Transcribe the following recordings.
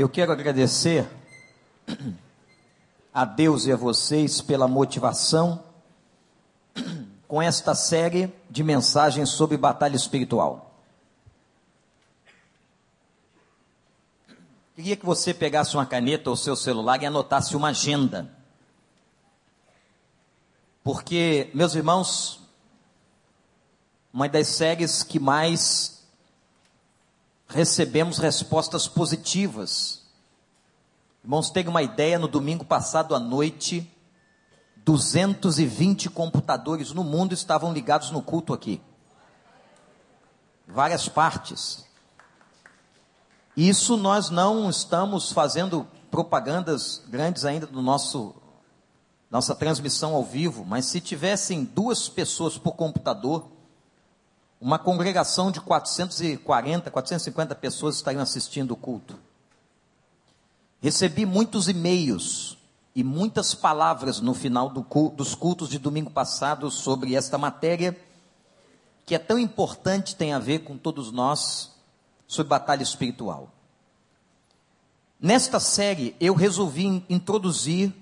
Eu quero agradecer a Deus e a vocês pela motivação com esta série de mensagens sobre batalha espiritual. Queria que você pegasse uma caneta ou seu celular e anotasse uma agenda. Porque, meus irmãos, uma das séries que mais recebemos respostas positivas. Irmãos, tem uma ideia, no domingo passado à noite, 220 computadores no mundo estavam ligados no culto aqui. Várias partes. Isso nós não estamos fazendo propagandas grandes ainda do nosso nossa transmissão ao vivo, mas se tivessem duas pessoas por computador, uma congregação de 440, 450 pessoas estariam assistindo o culto. Recebi muitos e-mails e muitas palavras no final do dos cultos de domingo passado sobre esta matéria, que é tão importante, tem a ver com todos nós, sobre batalha espiritual. Nesta série, eu resolvi introduzir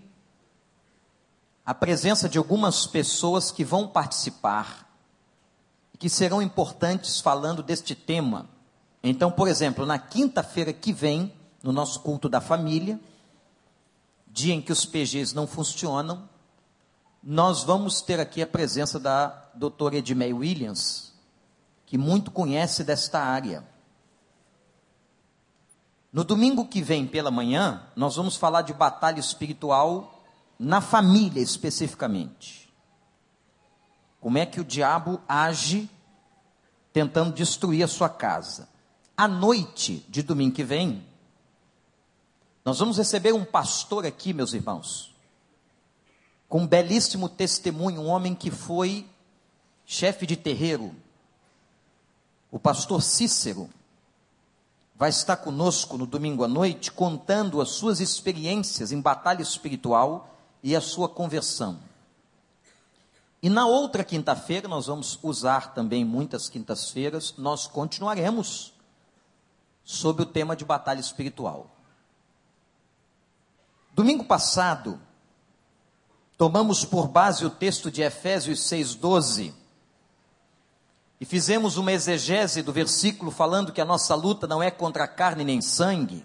a presença de algumas pessoas que vão participar que serão importantes falando deste tema. Então, por exemplo, na quinta-feira que vem, no nosso culto da família, dia em que os PGs não funcionam, nós vamos ter aqui a presença da doutora Edmei Williams, que muito conhece desta área. No domingo que vem pela manhã, nós vamos falar de batalha espiritual na família especificamente. Como é que o diabo age tentando destruir a sua casa? À noite de domingo que vem, nós vamos receber um pastor aqui, meus irmãos, com um belíssimo testemunho, um homem que foi chefe de terreiro, o pastor Cícero, vai estar conosco no domingo à noite, contando as suas experiências em batalha espiritual e a sua conversão. E na outra quinta-feira, nós vamos usar também muitas quintas-feiras, nós continuaremos sobre o tema de batalha espiritual. Domingo passado, tomamos por base o texto de Efésios 6,12 e fizemos uma exegese do versículo falando que a nossa luta não é contra carne nem sangue,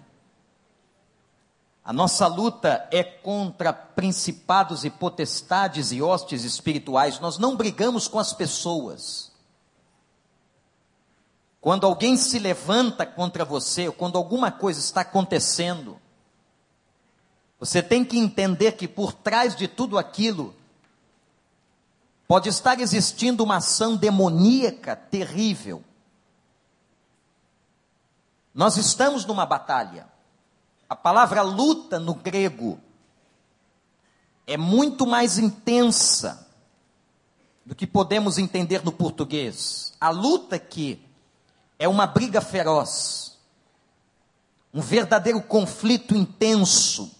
a nossa luta é contra principados e potestades e hostes espirituais. Nós não brigamos com as pessoas. Quando alguém se levanta contra você, ou quando alguma coisa está acontecendo, você tem que entender que por trás de tudo aquilo pode estar existindo uma ação demoníaca terrível. Nós estamos numa batalha. A palavra luta no grego é muito mais intensa do que podemos entender no português. A luta aqui é uma briga feroz, um verdadeiro conflito intenso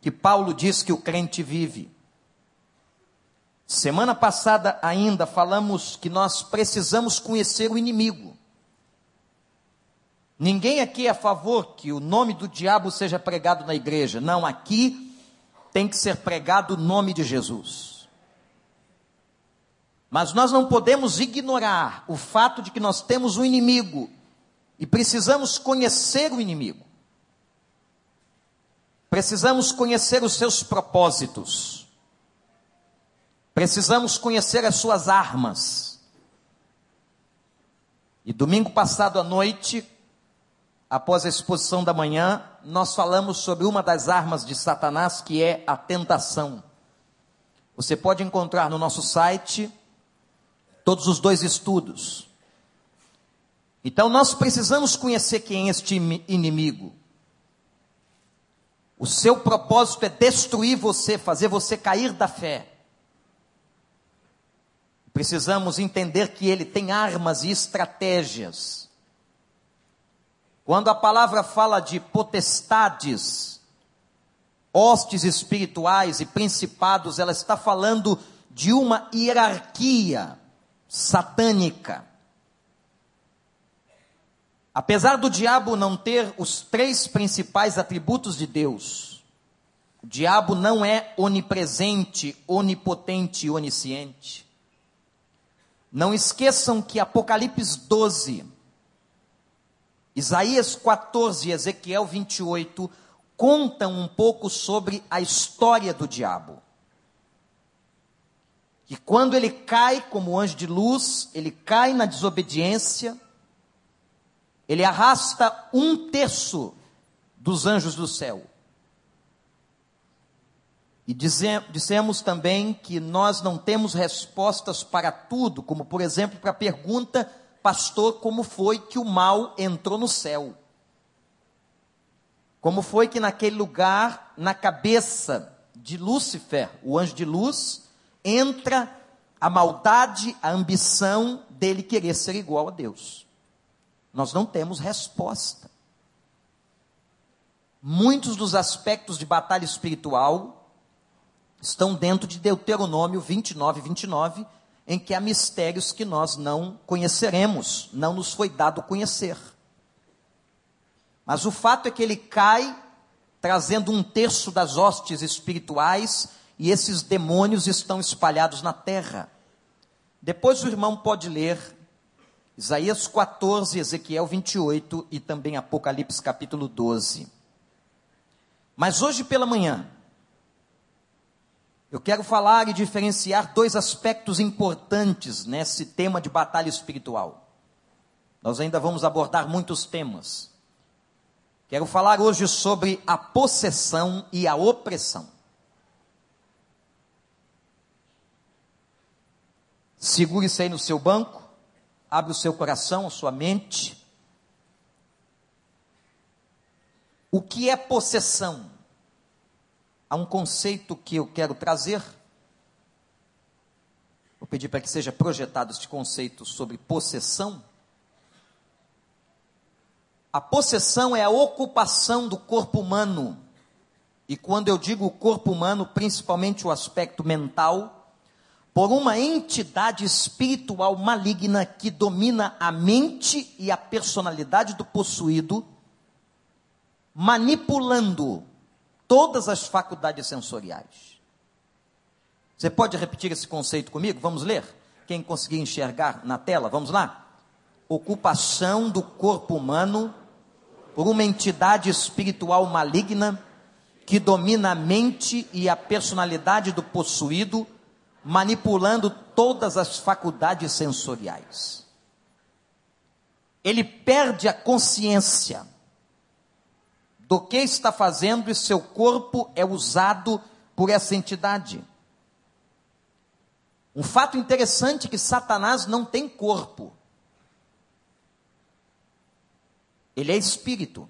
que Paulo diz que o crente vive. Semana passada ainda falamos que nós precisamos conhecer o inimigo. Ninguém aqui é a favor que o nome do diabo seja pregado na igreja. Não, aqui tem que ser pregado o nome de Jesus. Mas nós não podemos ignorar o fato de que nós temos um inimigo e precisamos conhecer o inimigo. Precisamos conhecer os seus propósitos. Precisamos conhecer as suas armas. E domingo passado à noite, após a exposição da manhã, nós falamos sobre uma das armas de Satanás, que é a tentação. Você pode encontrar no nosso site todos os dois estudos. Então nós precisamos conhecer quem é este inimigo. O seu propósito é destruir você, fazer você cair da fé. Precisamos entender que ele tem armas e estratégias quando a palavra fala de potestades, hostes espirituais e principados, ela está falando de uma hierarquia satânica. Apesar do diabo não ter os três principais atributos de Deus, o diabo não é onipresente, onipotente e onisciente. Não esqueçam que Apocalipse 12, Isaías 14 e Ezequiel 28 contam um pouco sobre a história do diabo. Que quando ele cai como anjo de luz, ele cai na desobediência, ele arrasta um terço dos anjos do céu. E dissemos também que nós não temos respostas para tudo, como por exemplo para a pergunta, pastor, como foi que o mal entrou no céu? Como foi que naquele lugar, na cabeça de Lúcifer, o anjo de luz, entra a maldade, a ambição dele querer ser igual a Deus? Nós não temos resposta. Muitos dos aspectos de batalha espiritual estão dentro de Deuteronômio 29, 29, em que há mistérios que nós não conheceremos, não nos foi dado conhecer. Mas o fato é que ele cai trazendo um terço das hostes espirituais e esses demônios estão espalhados na terra. Depois o irmão pode ler Isaías 14, Ezequiel 28 e também Apocalipse capítulo 12. Mas hoje pela manhã, eu quero falar e diferenciar dois aspectos importantes nesse tema de batalha espiritual. Nós ainda vamos abordar muitos temas. Quero falar hoje sobre a possessão e a opressão. Segure-se aí no seu banco abre o seu coração, a sua mente. O que é possessão? Há um conceito que eu quero trazer. Vou pedir para que seja projetado este conceito sobre possessão. A possessão é a ocupação do corpo humano. E quando eu digo o corpo humano, principalmente o aspecto mental, por uma entidade espiritual maligna que domina a mente e a personalidade do possuído, manipulando todas as faculdades sensoriais. Você pode repetir esse conceito comigo? Vamos ler? Quem conseguir enxergar na tela, vamos lá? Ocupação do corpo humano por uma entidade espiritual maligna que domina a mente e a personalidade do possuído manipulando todas as faculdades sensoriais. Ele perde a consciência do que está fazendo e seu corpo é usado por essa entidade. Um fato interessante é que Satanás não tem corpo. Ele é espírito.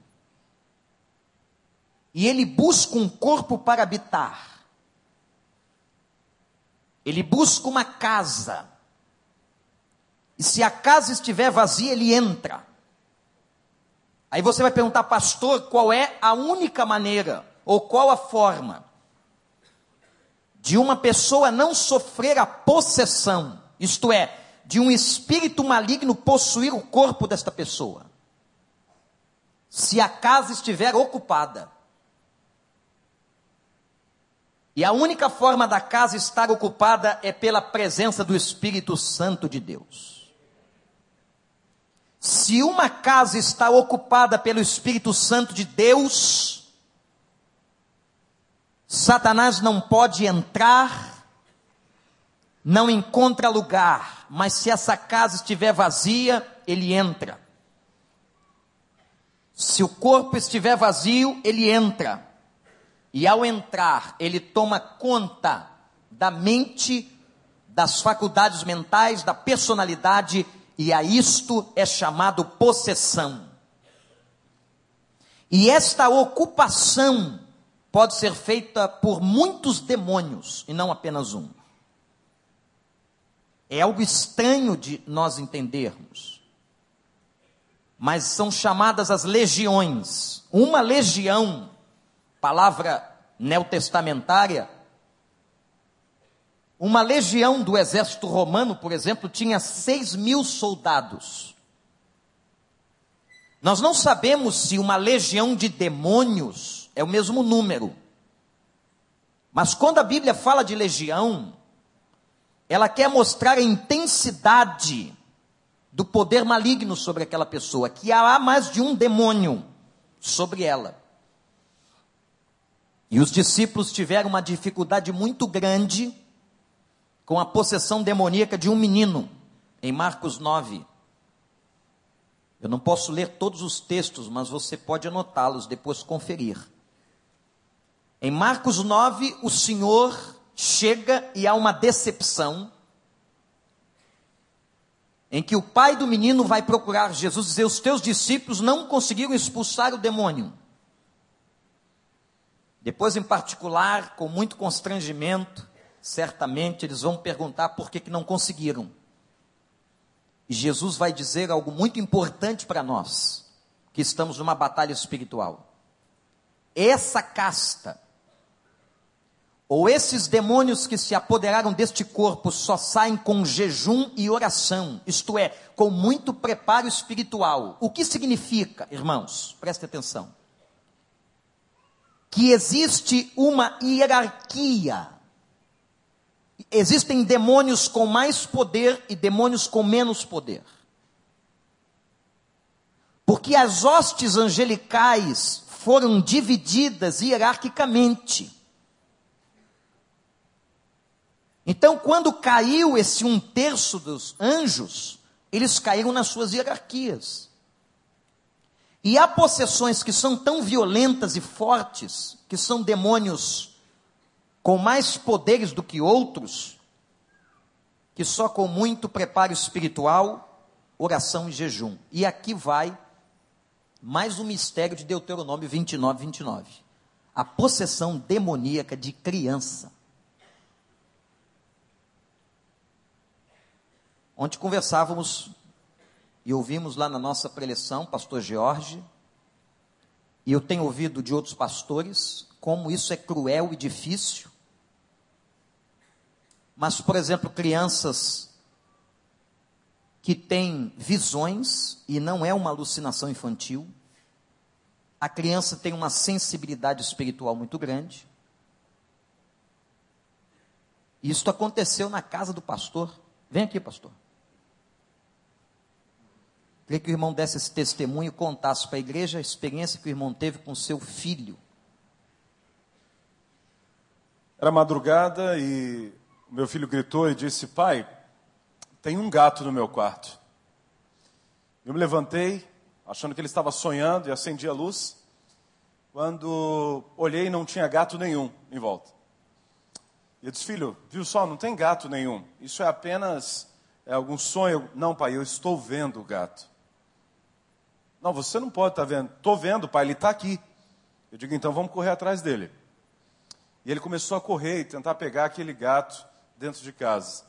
E ele busca um corpo para habitar. Ele busca uma casa. E se a casa estiver vazia, ele entra. Aí você vai perguntar, pastor, qual é a única maneira, ou qual a forma, de uma pessoa não sofrer a possessão, isto é, de um espírito maligno possuir o corpo desta pessoa? Se a casa estiver ocupada. E a única forma da casa estar ocupada é pela presença do Espírito Santo de Deus. Se uma casa está ocupada pelo Espírito Santo de Deus, Satanás não pode entrar, não encontra lugar, mas se essa casa estiver vazia, ele entra. Se o corpo estiver vazio, ele entra. E ao entrar, ele toma conta da mente, das faculdades mentais, da personalidade, e a isto é chamado possessão. E esta ocupação pode ser feita por muitos demônios, e não apenas um. É algo estranho de nós entendermos. Mas são chamadas as legiões. Uma legião palavra neotestamentária, uma legião do exército romano, por exemplo, tinha seis mil soldados. Nós não sabemos se uma legião de demônios é o mesmo número. Mas quando a Bíblia fala de legião, ela quer mostrar a intensidade do poder maligno sobre aquela pessoa, que há mais de um demônio sobre ela. E os discípulos tiveram uma dificuldade muito grande com a possessão demoníaca de um menino, em Marcos 9. Eu não posso ler todos os textos, mas você pode anotá-los, depois conferir. Em Marcos 9, o Senhor chega e há uma decepção, em que o pai do menino vai procurar Jesus e dizer: Os teus discípulos não conseguiram expulsar o demônio. Depois, em particular, com muito constrangimento, certamente eles vão perguntar por que, que não conseguiram. E Jesus vai dizer algo muito importante para nós, que estamos numa batalha espiritual. Essa casta, ou esses demônios que se apoderaram deste corpo, só saem com jejum e oração, isto é, com muito preparo espiritual. O que significa, irmãos? Preste atenção que existe uma hierarquia. Existem demônios com mais poder e demônios com menos poder. Porque as hostes angelicais foram divididas hierarquicamente. Então, quando caiu esse um terço dos anjos, eles caíram nas suas hierarquias. E há possessões que são tão violentas e fortes, que são demônios com mais poderes do que outros, que só com muito preparo espiritual, oração e jejum. E aqui vai mais um mistério de Deuteronômio 29, 29. A possessão demoníaca de criança. Onde conversávamos e ouvimos lá na nossa preleção, pastor Jorge, e eu tenho ouvido de outros pastores como isso é cruel e difícil. Mas, por exemplo, crianças que têm visões e não é uma alucinação infantil, a criança tem uma sensibilidade espiritual muito grande. Isso aconteceu na casa do pastor. Vem aqui, pastor. Queria que o irmão desse esse testemunho e contasse para a igreja a experiência que o irmão teve com seu filho. Era madrugada e meu filho gritou e disse: Pai, tem um gato no meu quarto. Eu me levantei, achando que ele estava sonhando, e acendi a luz. Quando olhei, não tinha gato nenhum em volta. E eu disse: Filho, viu só, não tem gato nenhum. Isso é apenas é algum sonho. Não, pai, eu estou vendo o gato. Não, você não pode estar tá vendo. Estou vendo, pai, ele está aqui. Eu digo, então vamos correr atrás dele. E ele começou a correr e tentar pegar aquele gato dentro de casa.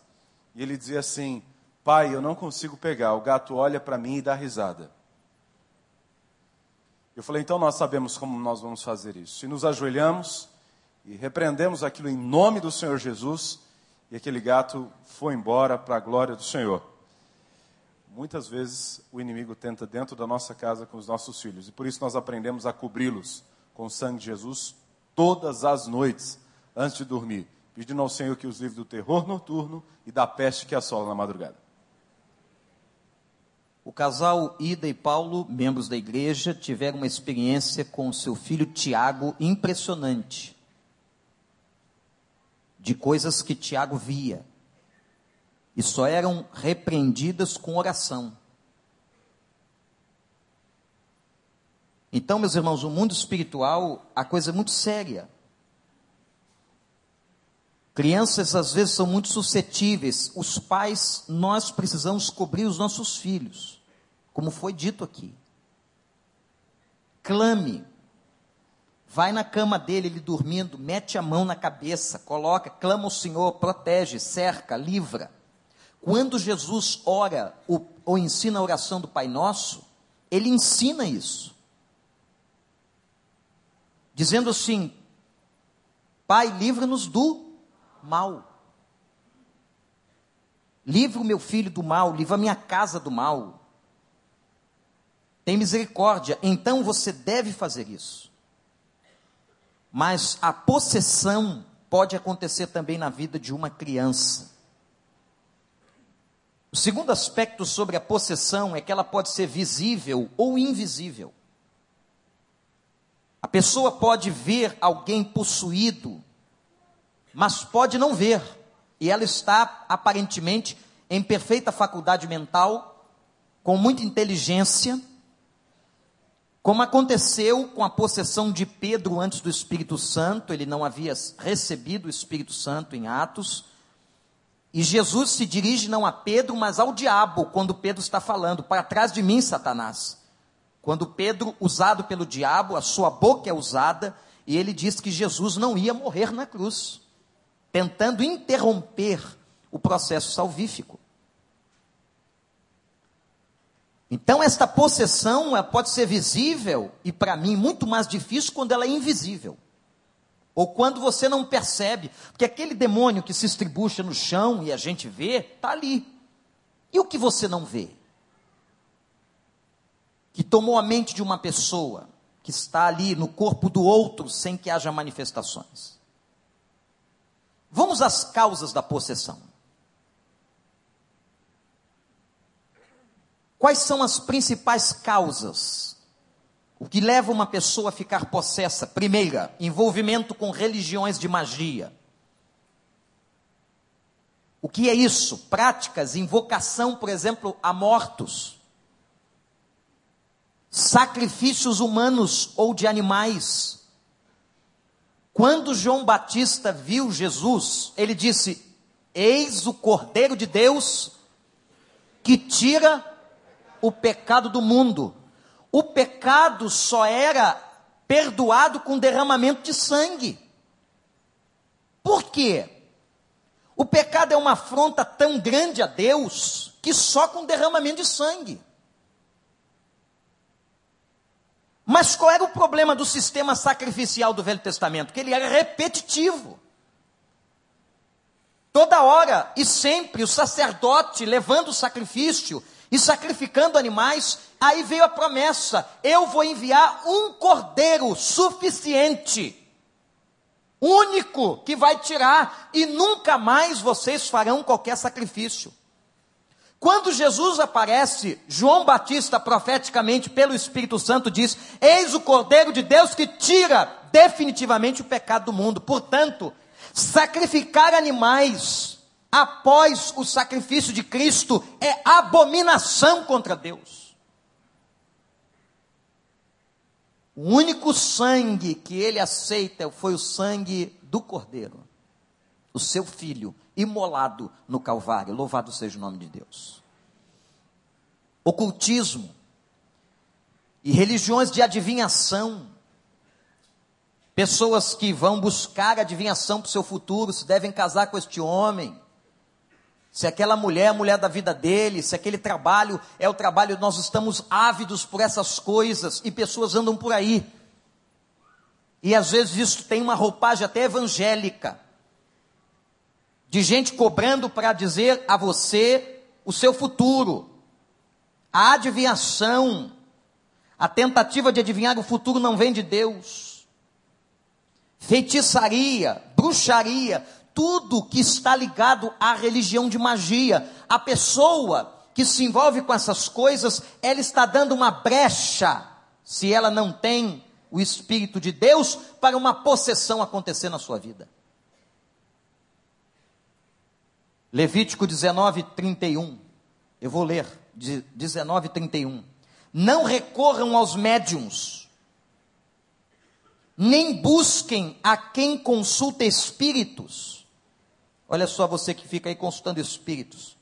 E ele dizia assim: Pai, eu não consigo pegar. O gato olha para mim e dá risada. Eu falei: Então nós sabemos como nós vamos fazer isso. E nos ajoelhamos e repreendemos aquilo em nome do Senhor Jesus. E aquele gato foi embora para a glória do Senhor. Muitas vezes o inimigo tenta dentro da nossa casa com os nossos filhos, e por isso nós aprendemos a cobri-los com o sangue de Jesus todas as noites antes de dormir, pedindo ao Senhor que os livre do terror noturno e da peste que assola na madrugada. O casal Ida e Paulo, membros da igreja, tiveram uma experiência com seu filho Tiago impressionante. De coisas que Tiago via e só eram repreendidas com oração. Então, meus irmãos, o mundo espiritual, a coisa é muito séria. Crianças às vezes são muito suscetíveis. Os pais, nós precisamos cobrir os nossos filhos, como foi dito aqui. Clame. Vai na cama dele, ele dormindo, mete a mão na cabeça, coloca, clama ao Senhor, protege, cerca, livra. Quando Jesus ora ou, ou ensina a oração do Pai Nosso, ele ensina isso. Dizendo assim: Pai, livra-nos do mal. Livra o meu filho do mal, livra a minha casa do mal. tem misericórdia, então você deve fazer isso. Mas a possessão pode acontecer também na vida de uma criança. O segundo aspecto sobre a possessão é que ela pode ser visível ou invisível. A pessoa pode ver alguém possuído, mas pode não ver, e ela está aparentemente em perfeita faculdade mental, com muita inteligência, como aconteceu com a possessão de Pedro antes do Espírito Santo, ele não havia recebido o Espírito Santo em Atos, e Jesus se dirige não a Pedro, mas ao diabo, quando Pedro está falando: Para trás de mim, Satanás. Quando Pedro, usado pelo diabo, a sua boca é usada, e ele diz que Jesus não ia morrer na cruz, tentando interromper o processo salvífico. Então, esta possessão pode ser visível, e para mim, muito mais difícil quando ela é invisível. Ou quando você não percebe, porque aquele demônio que se estribucha no chão e a gente vê, está ali. E o que você não vê? Que tomou a mente de uma pessoa, que está ali no corpo do outro, sem que haja manifestações. Vamos às causas da possessão. Quais são as principais causas o que leva uma pessoa a ficar possessa? Primeira, envolvimento com religiões de magia. O que é isso? Práticas, invocação, por exemplo, a mortos. Sacrifícios humanos ou de animais. Quando João Batista viu Jesus, ele disse: Eis o Cordeiro de Deus que tira o pecado do mundo o pecado só era perdoado com derramamento de sangue. Por quê? O pecado é uma afronta tão grande a Deus que só com derramamento de sangue. Mas qual era o problema do sistema sacrificial do Velho Testamento? Que ele era repetitivo. Toda hora e sempre o sacerdote levando o sacrifício e sacrificando animais, aí veio a promessa: eu vou enviar um cordeiro suficiente, único, que vai tirar, e nunca mais vocês farão qualquer sacrifício. Quando Jesus aparece, João Batista, profeticamente pelo Espírito Santo, diz: Eis o Cordeiro de Deus que tira definitivamente o pecado do mundo. Portanto, sacrificar animais após o sacrifício de Cristo é abominação contra Deus. O único sangue que ele aceita foi o sangue do Cordeiro, o seu filho, imolado no Calvário. Louvado seja o nome de Deus. Ocultismo e religiões de adivinhação. Pessoas que vão buscar adivinhação para o seu futuro, se devem casar com este homem se aquela mulher é a mulher da vida dele, se aquele trabalho é o trabalho, nós estamos ávidos por essas coisas e pessoas andam por aí. E às vezes isso tem uma roupagem até evangélica, de gente cobrando para dizer a você o seu futuro. A adivinhação, a tentativa de adivinhar o futuro não vem de Deus. Feitiçaria, bruxaria, tudo que está ligado à religião de magia. A pessoa que se envolve com essas coisas, ela está dando uma brecha, se ela não tem o Espírito de Deus, para uma possessão acontecer na sua vida. Levítico 19, 31. Eu vou ler, 19, 31. Não recorram aos médiums, nem busquem a quem consulta espíritos Olha só você que fica aí consultando espíritos.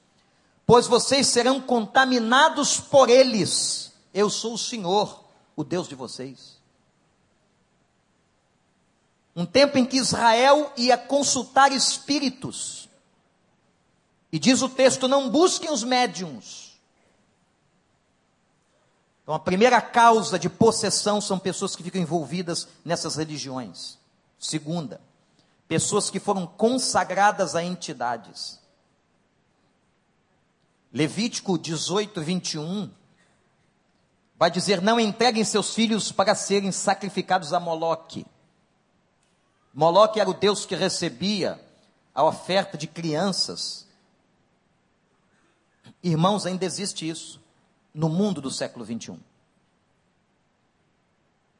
Pois vocês serão contaminados por eles. Eu sou o Senhor, o Deus de vocês. Um tempo em que Israel ia consultar espíritos. E diz o texto: não busquem os médiums. Então, a primeira causa de possessão são pessoas que ficam envolvidas nessas religiões. Segunda, pessoas que foram consagradas a entidades. Levítico 18, 21 vai dizer: não entreguem seus filhos para serem sacrificados a Moloque. Moloque era o Deus que recebia a oferta de crianças. Irmãos, ainda existe isso no mundo do século 21.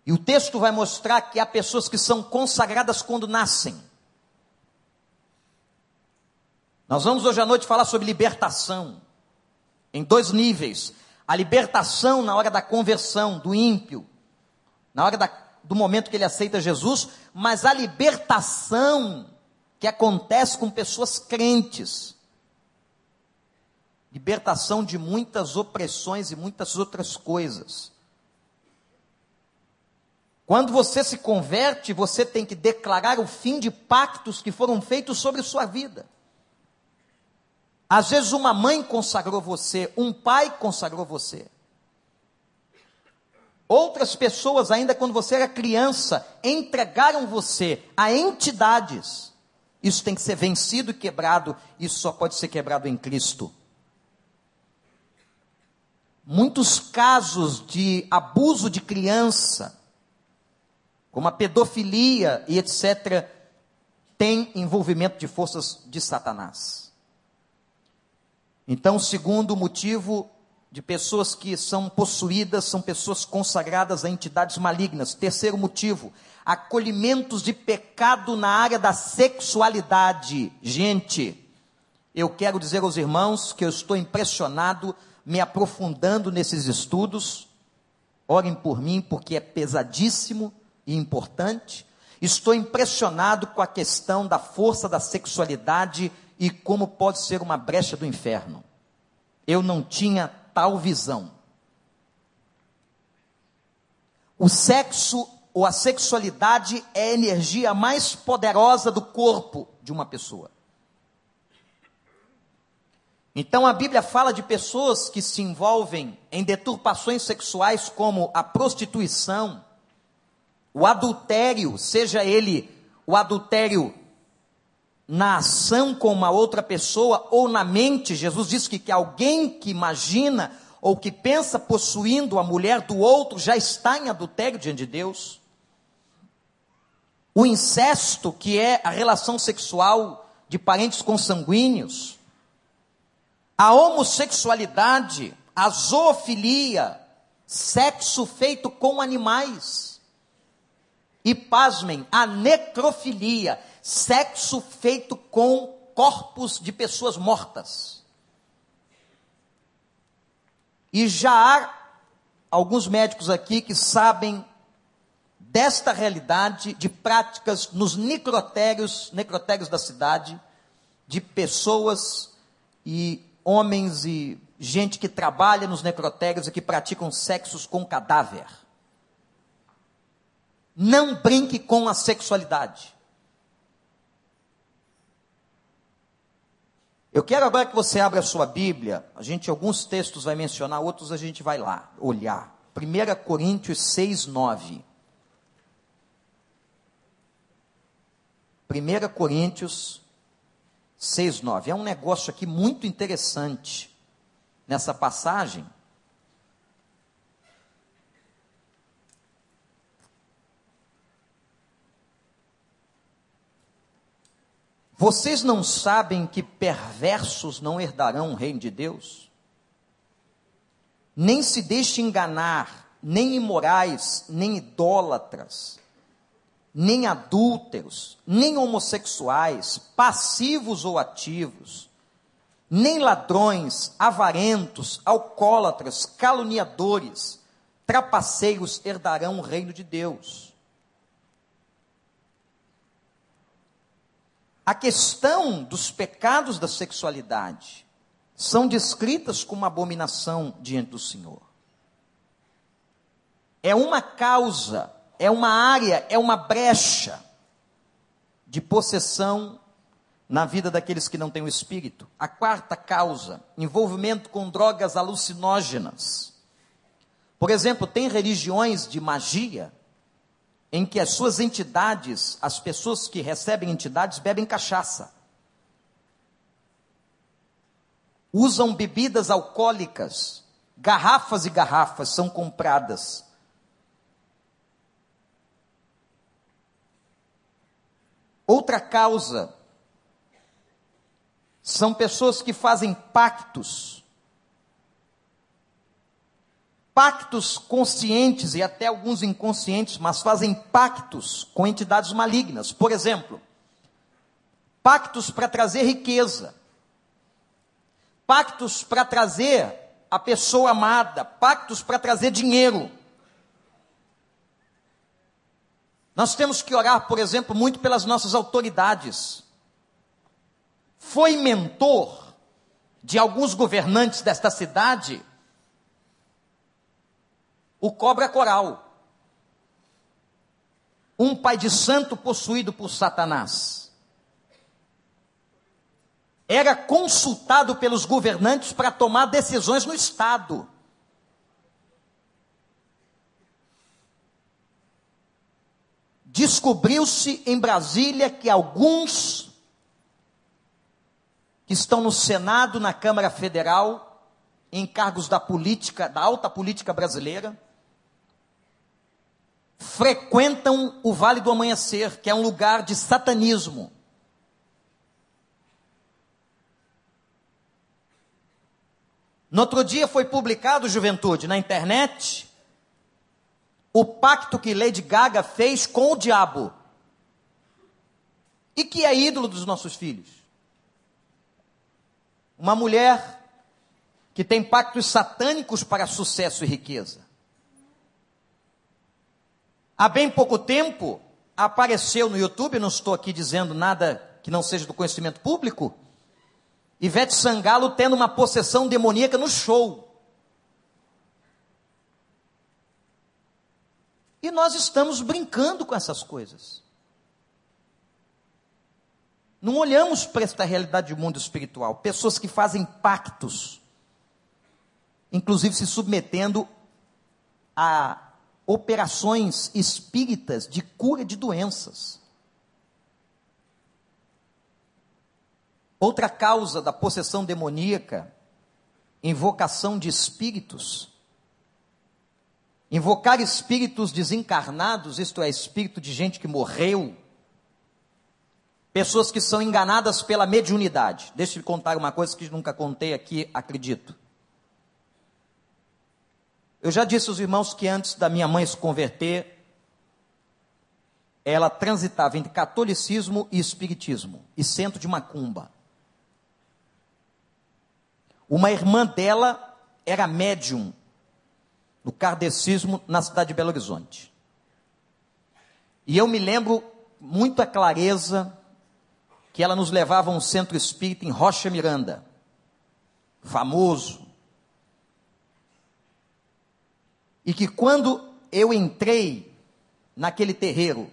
E o texto vai mostrar que há pessoas que são consagradas quando nascem. Nós vamos hoje à noite falar sobre libertação, em dois níveis a libertação na hora da conversão do ímpio, na hora da, do momento que ele aceita Jesus, mas a libertação que acontece com pessoas crentes. Libertação de muitas opressões e muitas outras coisas. Quando você se converte, você tem que declarar o fim de pactos que foram feitos sobre sua vida. Às vezes uma mãe consagrou você, um pai consagrou você. Outras pessoas, ainda quando você era criança, entregaram você a entidades. Isso tem que ser vencido e quebrado. Isso só pode ser quebrado em Cristo. Muitos casos de abuso de criança, como a pedofilia e etc., têm envolvimento de forças de Satanás. Então, segundo motivo de pessoas que são possuídas são pessoas consagradas a entidades malignas. Terceiro motivo, acolhimentos de pecado na área da sexualidade. Gente, eu quero dizer aos irmãos que eu estou impressionado, me aprofundando nesses estudos. Orem por mim, porque é pesadíssimo e importante. Estou impressionado com a questão da força da sexualidade e como pode ser uma brecha do inferno. Eu não tinha tal visão. O sexo ou a sexualidade é a energia mais poderosa do corpo de uma pessoa. Então a Bíblia fala de pessoas que se envolvem em deturpações sexuais como a prostituição, o adultério, seja ele o adultério na ação com uma outra pessoa ou na mente. Jesus disse que, que alguém que imagina ou que pensa possuindo a mulher do outro já está em adultério diante de Deus. O incesto, que é a relação sexual de parentes consanguíneos. A homossexualidade, a zoofilia, sexo feito com animais. E pasmem, a necrofilia, sexo feito com corpos de pessoas mortas. E já há alguns médicos aqui que sabem desta realidade de práticas nos necrotérios, necrotérios da cidade, de pessoas e homens e gente que trabalha nos necrotérios e que praticam sexos com cadáver. Não brinque com a sexualidade. Eu quero agora que você abra a sua Bíblia. A gente, alguns textos vai mencionar, outros a gente vai lá olhar. 1 Coríntios 6, 9. 1 Coríntios 6, 9. É um negócio aqui muito interessante nessa passagem. Vocês não sabem que perversos não herdarão o reino de Deus? Nem se deixe enganar, nem imorais, nem idólatras, nem adúlteros, nem homossexuais, passivos ou ativos, nem ladrões, avarentos, alcoólatras, caluniadores, trapaceiros herdarão o reino de Deus. a questão dos pecados da sexualidade são descritas como abominação diante do Senhor. É uma causa, é uma área, é uma brecha de possessão na vida daqueles que não têm o espírito. A quarta causa, envolvimento com drogas alucinógenas. Por exemplo, tem religiões de magia em que as suas entidades, as pessoas que recebem entidades, bebem cachaça. Usam bebidas alcoólicas garrafas e garrafas são compradas. Outra causa são pessoas que fazem pactos, pactos conscientes e até alguns inconscientes, mas fazem pactos com entidades malignas. Por exemplo, pactos para trazer riqueza, pactos para trazer a pessoa amada, pactos para trazer dinheiro. Nós temos que orar, por exemplo, muito pelas nossas autoridades. Foi mentor de alguns governantes desta cidade o cobra coral. Um pai de santo possuído por Satanás era consultado pelos governantes para tomar decisões no Estado. Descobriu-se em Brasília que alguns que estão no Senado, na Câmara Federal, em cargos da política, da alta política brasileira, frequentam o Vale do Amanhecer, que é um lugar de satanismo. No outro dia foi publicado, juventude, na internet, o pacto que Lady Gaga fez com o diabo. E que é ídolo dos nossos filhos. Uma mulher que tem pactos satânicos para sucesso e riqueza. Há bem pouco tempo apareceu no YouTube, não estou aqui dizendo nada que não seja do conhecimento público, Ivete Sangalo tendo uma possessão demoníaca no show. E nós estamos brincando com essas coisas. Não olhamos para esta realidade do mundo espiritual. Pessoas que fazem pactos, inclusive se submetendo a operações espíritas de cura de doenças. Outra causa da possessão demoníaca, invocação de espíritos. Invocar espíritos desencarnados, isto é, espírito de gente que morreu. Pessoas que são enganadas pela mediunidade. Deixa eu contar uma coisa que nunca contei aqui, acredito. Eu já disse aos irmãos que antes da minha mãe se converter, ela transitava entre catolicismo e espiritismo, e centro de macumba. Uma irmã dela era médium no kardecismo na cidade de Belo Horizonte. E eu me lembro muito a clareza que ela nos levava a um centro espírita em Rocha Miranda, famoso. E que quando eu entrei naquele terreiro,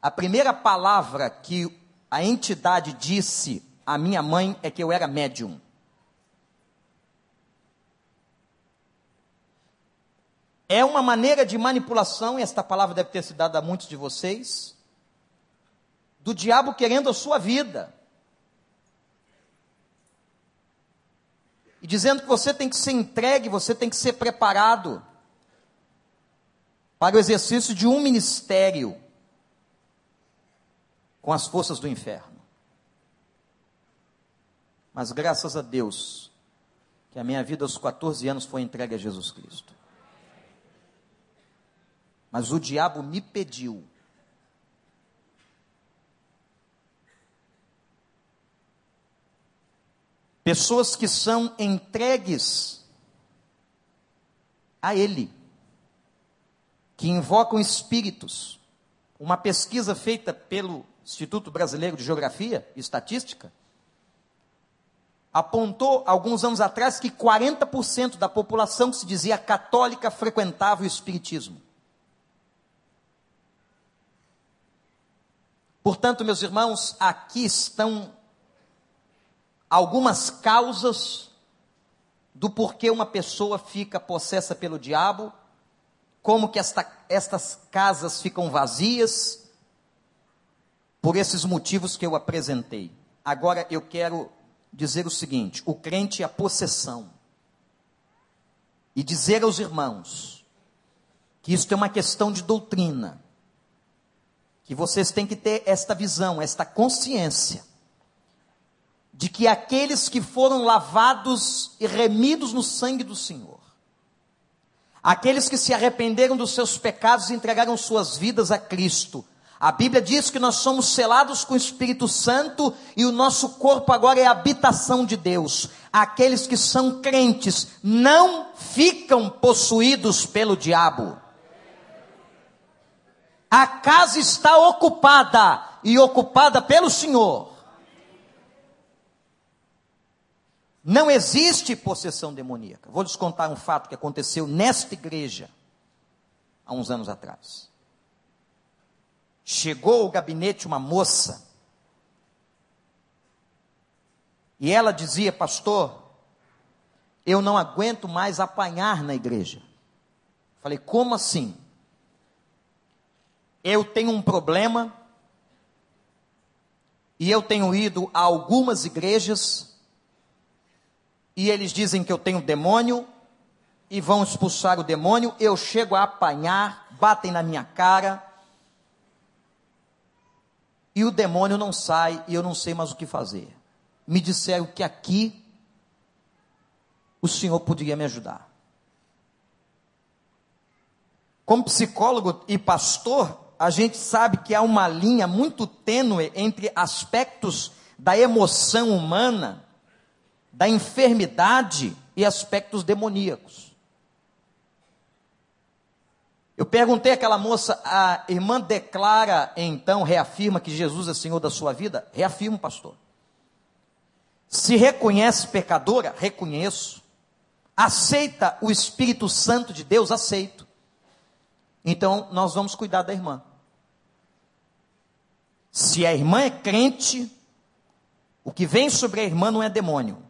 a primeira palavra que a entidade disse a minha mãe é que eu era médium. É uma maneira de manipulação, e esta palavra deve ter sido dada a muitos de vocês, do diabo querendo a sua vida. E dizendo que você tem que ser entregue, você tem que ser preparado para o exercício de um ministério com as forças do inferno. Mas graças a Deus, que a minha vida aos 14 anos foi entregue a Jesus Cristo. Mas o diabo me pediu. Pessoas que são entregues a Ele, que invocam espíritos. Uma pesquisa feita pelo Instituto Brasileiro de Geografia e Estatística apontou alguns anos atrás que 40% da população que se dizia católica frequentava o espiritismo. Portanto, meus irmãos, aqui estão algumas causas do porquê uma pessoa fica possessa pelo diabo, como que esta, estas casas ficam vazias, por esses motivos que eu apresentei. Agora eu quero dizer o seguinte: o crente é a possessão. E dizer aos irmãos que isso é uma questão de doutrina, que vocês têm que ter esta visão, esta consciência, de que aqueles que foram lavados e remidos no sangue do Senhor, aqueles que se arrependeram dos seus pecados e entregaram suas vidas a Cristo, a Bíblia diz que nós somos selados com o Espírito Santo e o nosso corpo agora é a habitação de Deus. Aqueles que são crentes não ficam possuídos pelo diabo. A casa está ocupada e ocupada pelo Senhor. Não existe possessão demoníaca. Vou lhes contar um fato que aconteceu nesta igreja há uns anos atrás. Chegou ao gabinete uma moça. E ela dizia, pastor, eu não aguento mais apanhar na igreja. Falei, como assim? Eu tenho um problema e eu tenho ido a algumas igrejas e eles dizem que eu tenho demônio e vão expulsar o demônio. Eu chego a apanhar, batem na minha cara, e o demônio não sai e eu não sei mais o que fazer. Me disseram que aqui o Senhor poderia me ajudar. Como psicólogo e pastor, a gente sabe que há uma linha muito tênue entre aspectos da emoção humana, da enfermidade e aspectos demoníacos. Eu perguntei àquela moça, a irmã declara então, reafirma que Jesus é Senhor da sua vida? Reafirmo, pastor. Se reconhece pecadora? Reconheço. Aceita o Espírito Santo de Deus? Aceito. Então, nós vamos cuidar da irmã. Se a irmã é crente, o que vem sobre a irmã não é demônio.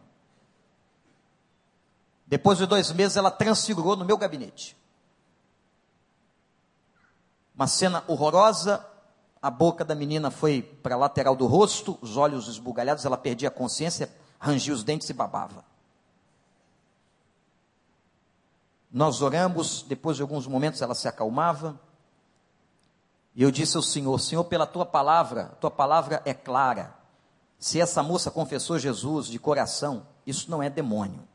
Depois de dois meses, ela transfigurou no meu gabinete. Uma cena horrorosa. A boca da menina foi para a lateral do rosto, os olhos esbugalhados, ela perdia a consciência, rangia os dentes e babava. Nós oramos, depois de alguns momentos ela se acalmava. E eu disse ao Senhor: Senhor, pela tua palavra, tua palavra é clara. Se essa moça confessou Jesus de coração, isso não é demônio.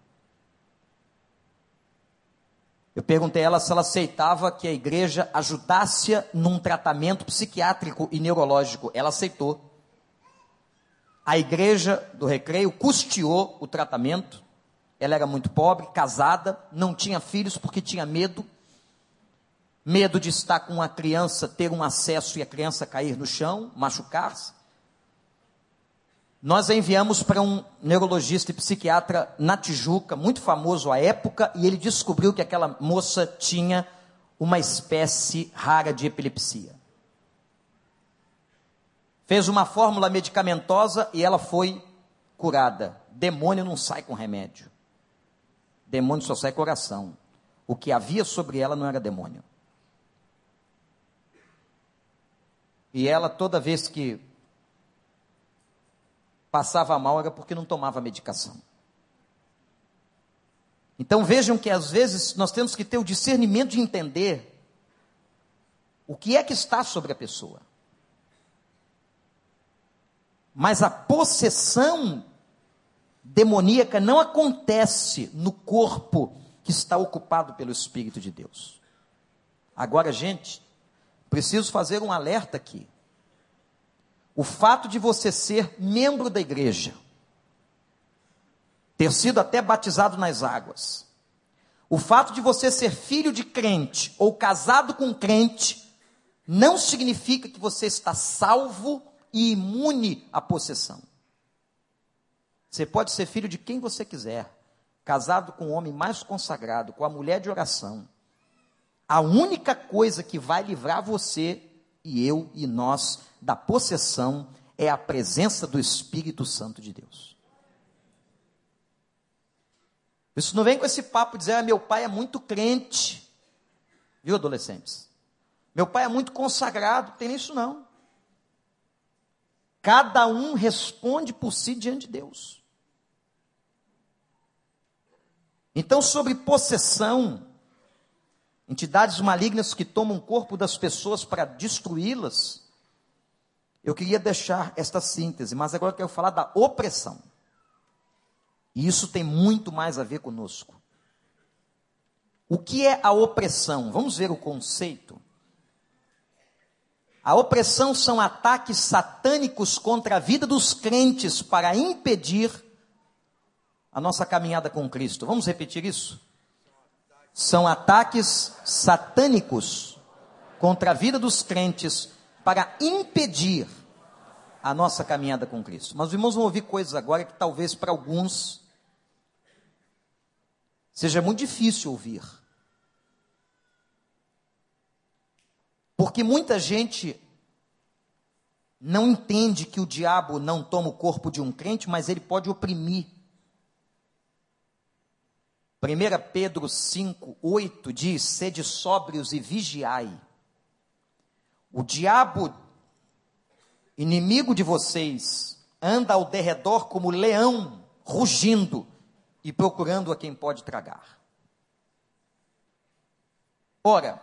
Eu perguntei a ela se ela aceitava que a igreja ajudasse num tratamento psiquiátrico e neurológico. Ela aceitou. A igreja do recreio custeou o tratamento. Ela era muito pobre, casada, não tinha filhos porque tinha medo. Medo de estar com uma criança, ter um acesso e a criança cair no chão, machucar-se. Nós a enviamos para um neurologista e psiquiatra na Tijuca, muito famoso à época, e ele descobriu que aquela moça tinha uma espécie rara de epilepsia. Fez uma fórmula medicamentosa e ela foi curada. Demônio não sai com remédio. Demônio só sai com oração. O que havia sobre ela não era demônio. E ela, toda vez que passava mal era porque não tomava medicação. Então vejam que às vezes nós temos que ter o discernimento de entender o que é que está sobre a pessoa. Mas a possessão demoníaca não acontece no corpo que está ocupado pelo Espírito de Deus. Agora, gente, preciso fazer um alerta aqui. O fato de você ser membro da igreja, ter sido até batizado nas águas, o fato de você ser filho de crente ou casado com crente, não significa que você está salvo e imune à possessão. Você pode ser filho de quem você quiser, casado com o homem mais consagrado, com a mulher de oração. A única coisa que vai livrar você e eu e nós da possessão é a presença do Espírito Santo de Deus. Isso não vem com esse papo de dizer, ah, meu pai é muito crente. Viu, adolescentes? Meu pai é muito consagrado. Tem isso não. Cada um responde por si diante de Deus. Então, sobre possessão, entidades malignas que tomam o corpo das pessoas para destruí-las, eu queria deixar esta síntese, mas agora eu quero falar da opressão. E isso tem muito mais a ver conosco. O que é a opressão? Vamos ver o conceito. A opressão são ataques satânicos contra a vida dos crentes para impedir a nossa caminhada com Cristo. Vamos repetir isso? São ataques satânicos contra a vida dos crentes para impedir a nossa caminhada com Cristo. Mas os irmãos vão ouvir coisas agora que talvez para alguns seja muito difícil ouvir. Porque muita gente não entende que o diabo não toma o corpo de um crente, mas ele pode oprimir. 1 Pedro 5, 8 diz: Sede sóbrios e vigiai. O diabo, inimigo de vocês, anda ao derredor como leão, rugindo e procurando a quem pode tragar. Ora,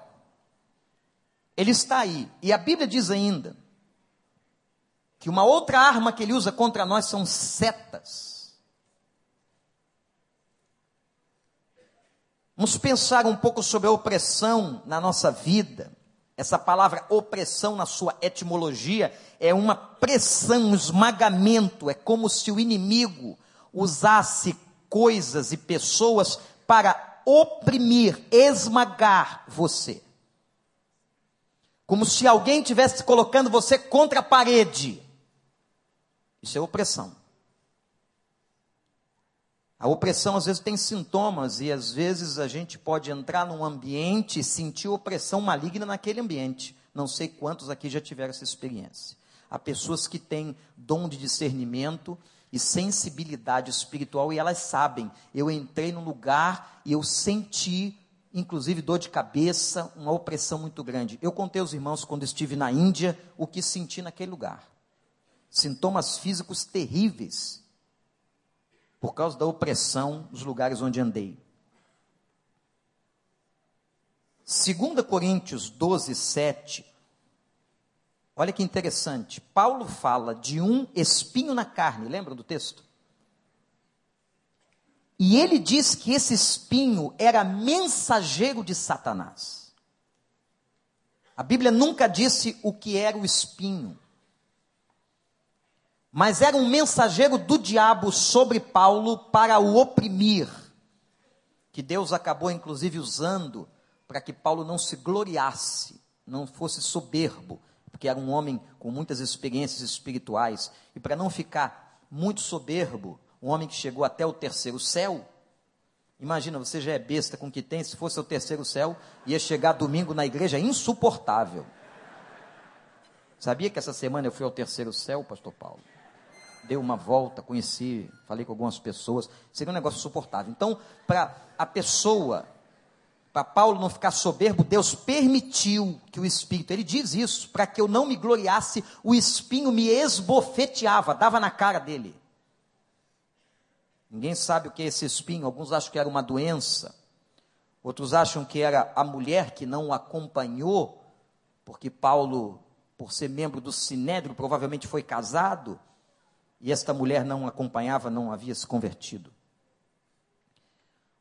ele está aí, e a Bíblia diz ainda que uma outra arma que ele usa contra nós são setas. Vamos pensar um pouco sobre a opressão na nossa vida. Essa palavra opressão, na sua etimologia, é uma pressão, um esmagamento. É como se o inimigo usasse coisas e pessoas para oprimir, esmagar você. Como se alguém estivesse colocando você contra a parede. Isso é opressão. A opressão às vezes tem sintomas e às vezes a gente pode entrar num ambiente e sentir opressão maligna naquele ambiente. Não sei quantos aqui já tiveram essa experiência. Há pessoas que têm dom de discernimento e sensibilidade espiritual e elas sabem. Eu entrei num lugar e eu senti, inclusive, dor de cabeça, uma opressão muito grande. Eu contei aos irmãos quando estive na Índia o que senti naquele lugar. Sintomas físicos terríveis por causa da opressão dos lugares onde andei. 2 Coríntios 12, 7 Olha que interessante. Paulo fala de um espinho na carne, lembra do texto? E ele diz que esse espinho era mensageiro de Satanás. A Bíblia nunca disse o que era o espinho. Mas era um mensageiro do diabo sobre Paulo para o oprimir. Que Deus acabou inclusive usando para que Paulo não se gloriasse, não fosse soberbo, porque era um homem com muitas experiências espirituais, e para não ficar muito soberbo, um homem que chegou até o terceiro céu, imagina, você já é besta com o que tem, se fosse o terceiro céu, ia chegar domingo na igreja insuportável. Sabia que essa semana eu fui ao terceiro céu, pastor Paulo? Dei uma volta, conheci, falei com algumas pessoas, seria um negócio insuportável. Então, para a pessoa para Paulo não ficar soberbo, Deus permitiu que o espinho, ele diz isso, para que eu não me gloriasse, o espinho me esbofeteava, dava na cara dele. Ninguém sabe o que é esse espinho, alguns acham que era uma doença, outros acham que era a mulher que não o acompanhou, porque Paulo, por ser membro do Sinédrio, provavelmente foi casado, e esta mulher não acompanhava, não havia se convertido.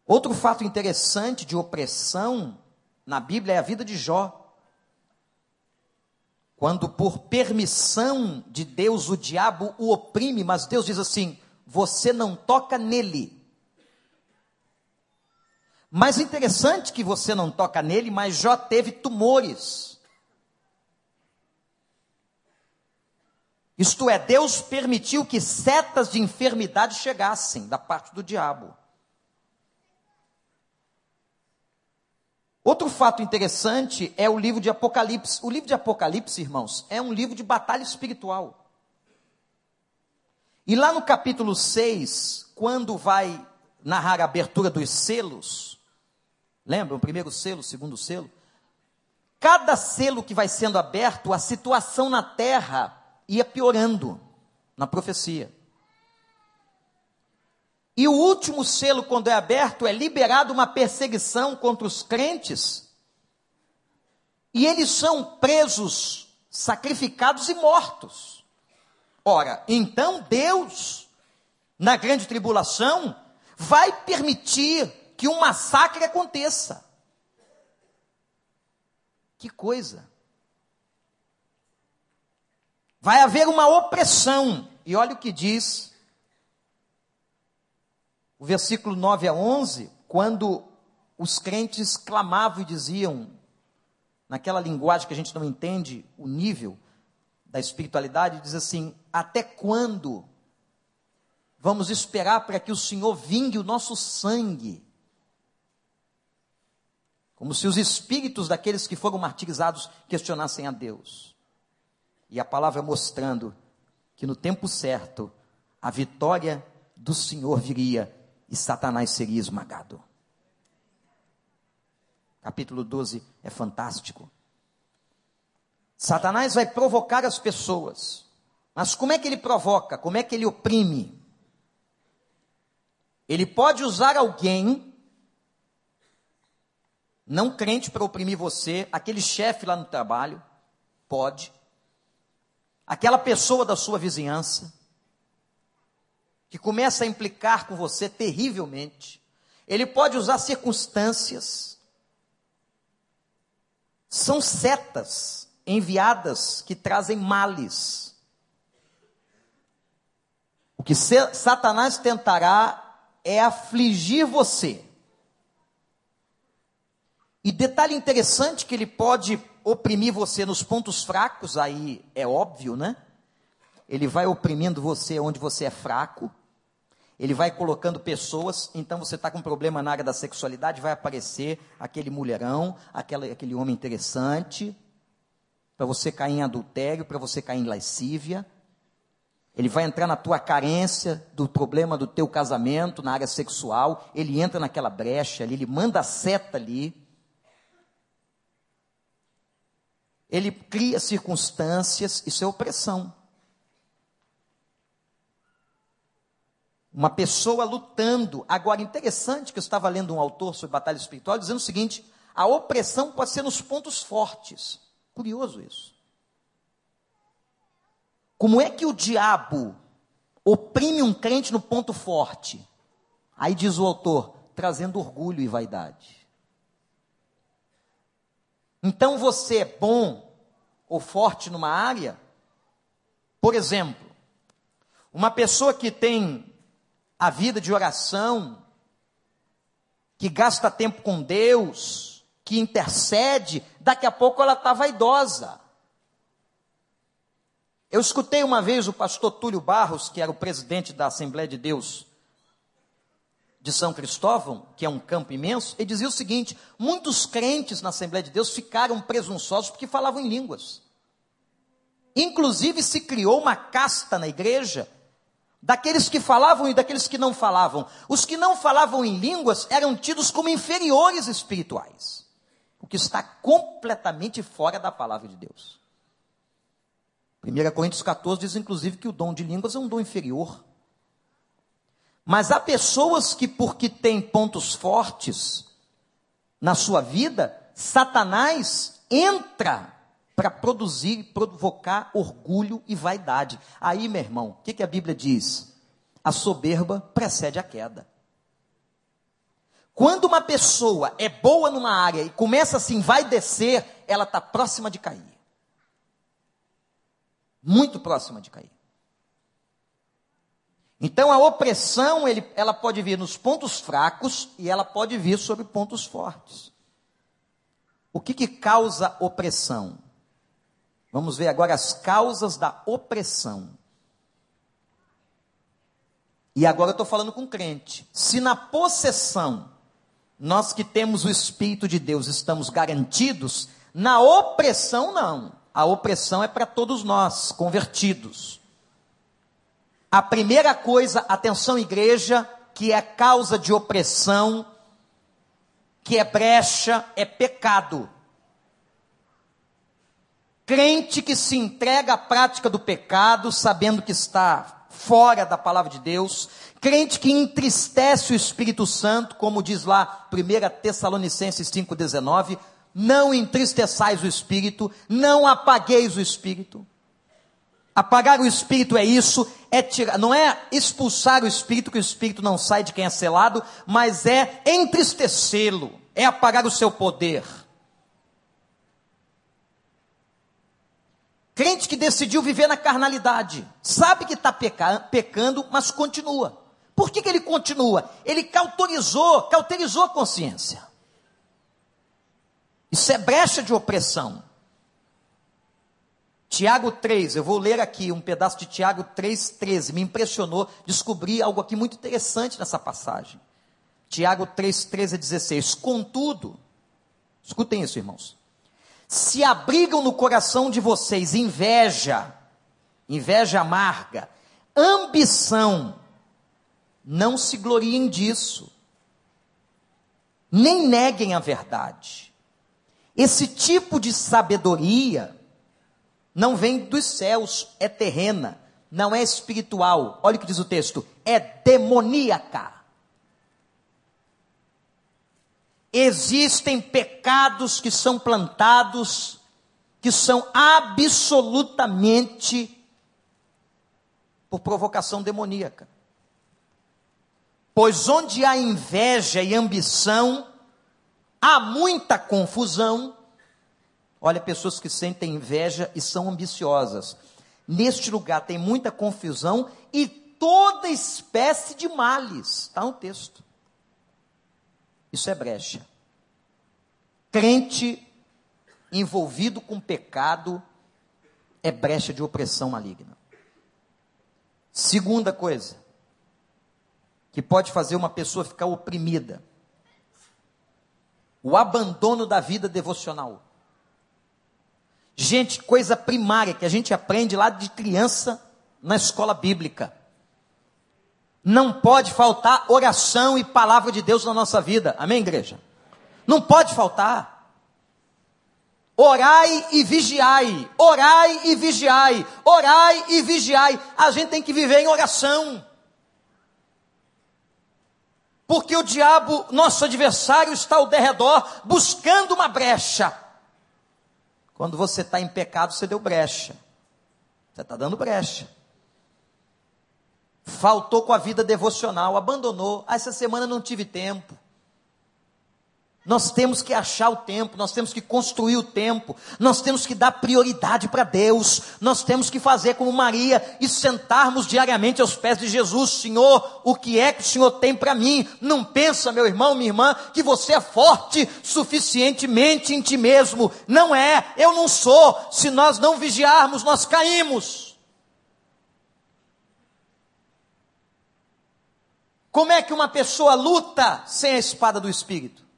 Outro fato interessante de opressão na Bíblia é a vida de Jó. Quando, por permissão de Deus, o diabo o oprime, mas Deus diz assim: você não toca nele. Mais interessante que você não toca nele, mas Jó teve tumores. Isto é, Deus permitiu que setas de enfermidade chegassem da parte do diabo. Outro fato interessante é o livro de Apocalipse. O livro de Apocalipse, irmãos, é um livro de batalha espiritual. E lá no capítulo 6, quando vai narrar a abertura dos selos, lembra o primeiro selo, o segundo selo? Cada selo que vai sendo aberto, a situação na terra ia piorando na profecia. E o último selo, quando é aberto, é liberada uma perseguição contra os crentes. E eles são presos, sacrificados e mortos. Ora, então Deus, na grande tribulação, vai permitir que um massacre aconteça. Que coisa! Vai haver uma opressão. E olha o que diz o versículo 9 a 11, quando os crentes clamavam e diziam, naquela linguagem que a gente não entende o nível da espiritualidade, diz assim: Até quando vamos esperar para que o Senhor vingue o nosso sangue? Como se os espíritos daqueles que foram martirizados questionassem a Deus. E a palavra mostrando que no tempo certo a vitória do Senhor viria e Satanás seria esmagado. Capítulo 12 é fantástico. Satanás vai provocar as pessoas. Mas como é que ele provoca? Como é que ele oprime? Ele pode usar alguém não crente para oprimir você, aquele chefe lá no trabalho, pode. Aquela pessoa da sua vizinhança, que começa a implicar com você terrivelmente. Ele pode usar circunstâncias. São setas enviadas que trazem males. O que Satanás tentará é afligir você. E detalhe interessante que ele pode oprimir você nos pontos fracos, aí é óbvio, né? Ele vai oprimindo você onde você é fraco. Ele vai colocando pessoas, então você está com problema na área da sexualidade, vai aparecer aquele mulherão, aquele, aquele homem interessante, para você cair em adultério, para você cair em lascívia. Ele vai entrar na tua carência do problema do teu casamento, na área sexual, ele entra naquela brecha ali, ele manda a seta ali. Ele cria circunstâncias, isso é opressão. Uma pessoa lutando. Agora, interessante que eu estava lendo um autor sobre batalha espiritual dizendo o seguinte: a opressão pode ser nos pontos fortes. Curioso isso. Como é que o diabo oprime um crente no ponto forte? Aí diz o autor, trazendo orgulho e vaidade. Então você é bom ou forte numa área? Por exemplo, uma pessoa que tem a vida de oração, que gasta tempo com Deus, que intercede, daqui a pouco ela está vaidosa. Eu escutei uma vez o pastor Túlio Barros, que era o presidente da Assembleia de Deus de São Cristóvão, que é um campo imenso, ele dizia o seguinte: muitos crentes na Assembleia de Deus ficaram presunçosos porque falavam em línguas. Inclusive se criou uma casta na igreja daqueles que falavam e daqueles que não falavam. Os que não falavam em línguas eram tidos como inferiores espirituais, o que está completamente fora da palavra de Deus. 1 Coríntios 14 diz inclusive que o dom de línguas é um dom inferior. Mas há pessoas que, porque têm pontos fortes na sua vida, Satanás entra para produzir, provocar orgulho e vaidade. Aí, meu irmão, o que, que a Bíblia diz? A soberba precede a queda. Quando uma pessoa é boa numa área e começa assim, vai descer, ela está próxima de cair. Muito próxima de cair. Então a opressão, ele, ela pode vir nos pontos fracos e ela pode vir sobre pontos fortes. O que, que causa opressão? Vamos ver agora as causas da opressão. E agora eu estou falando com crente. Se na possessão, nós que temos o Espírito de Deus estamos garantidos, na opressão não. A opressão é para todos nós, convertidos. A primeira coisa, atenção igreja, que é causa de opressão, que é brecha, é pecado. Crente que se entrega à prática do pecado, sabendo que está fora da palavra de Deus, crente que entristece o Espírito Santo, como diz lá 1 Tessalonicenses 5,19, não entristeçais o Espírito, não apagueis o Espírito. Apagar o Espírito é isso, é tirar, não é expulsar o Espírito, que o Espírito não sai de quem é selado, mas é entristecê-lo, é apagar o seu poder. Crente que decidiu viver na carnalidade, sabe que está peca, pecando, mas continua. Por que, que ele continua? Ele cauterizou, cauterizou a consciência. Isso é brecha de opressão. Tiago 3, eu vou ler aqui um pedaço de Tiago 3,13. Me impressionou, descobri algo aqui muito interessante nessa passagem. Tiago 3, 13 a 16. Contudo, escutem isso, irmãos. Se abrigam no coração de vocês inveja, inveja amarga, ambição, não se gloriem disso, nem neguem a verdade. Esse tipo de sabedoria não vem dos céus, é terrena, não é espiritual. Olha o que diz o texto: é demoníaca. Existem pecados que são plantados, que são absolutamente por provocação demoníaca. Pois onde há inveja e ambição, há muita confusão Olha, pessoas que sentem inveja e são ambiciosas. Neste lugar tem muita confusão e toda espécie de males. Está no texto. Isso é brecha. Crente envolvido com pecado é brecha de opressão maligna. Segunda coisa, que pode fazer uma pessoa ficar oprimida: o abandono da vida devocional. Gente, coisa primária que a gente aprende lá de criança na escola bíblica. Não pode faltar oração e palavra de Deus na nossa vida. Amém, igreja? Não pode faltar. Orai e vigiai, orai e vigiai, orai e vigiai. A gente tem que viver em oração. Porque o diabo, nosso adversário, está ao derredor buscando uma brecha quando você está em pecado, você deu brecha. Você está dando brecha. Faltou com a vida devocional, abandonou. Ah, essa semana não tive tempo. Nós temos que achar o tempo, nós temos que construir o tempo, nós temos que dar prioridade para Deus, nós temos que fazer como Maria e sentarmos diariamente aos pés de Jesus, Senhor, o que é que o Senhor tem para mim? Não pensa, meu irmão, minha irmã, que você é forte suficientemente em ti mesmo. Não é, eu não sou. Se nós não vigiarmos, nós caímos. Como é que uma pessoa luta sem a espada do Espírito?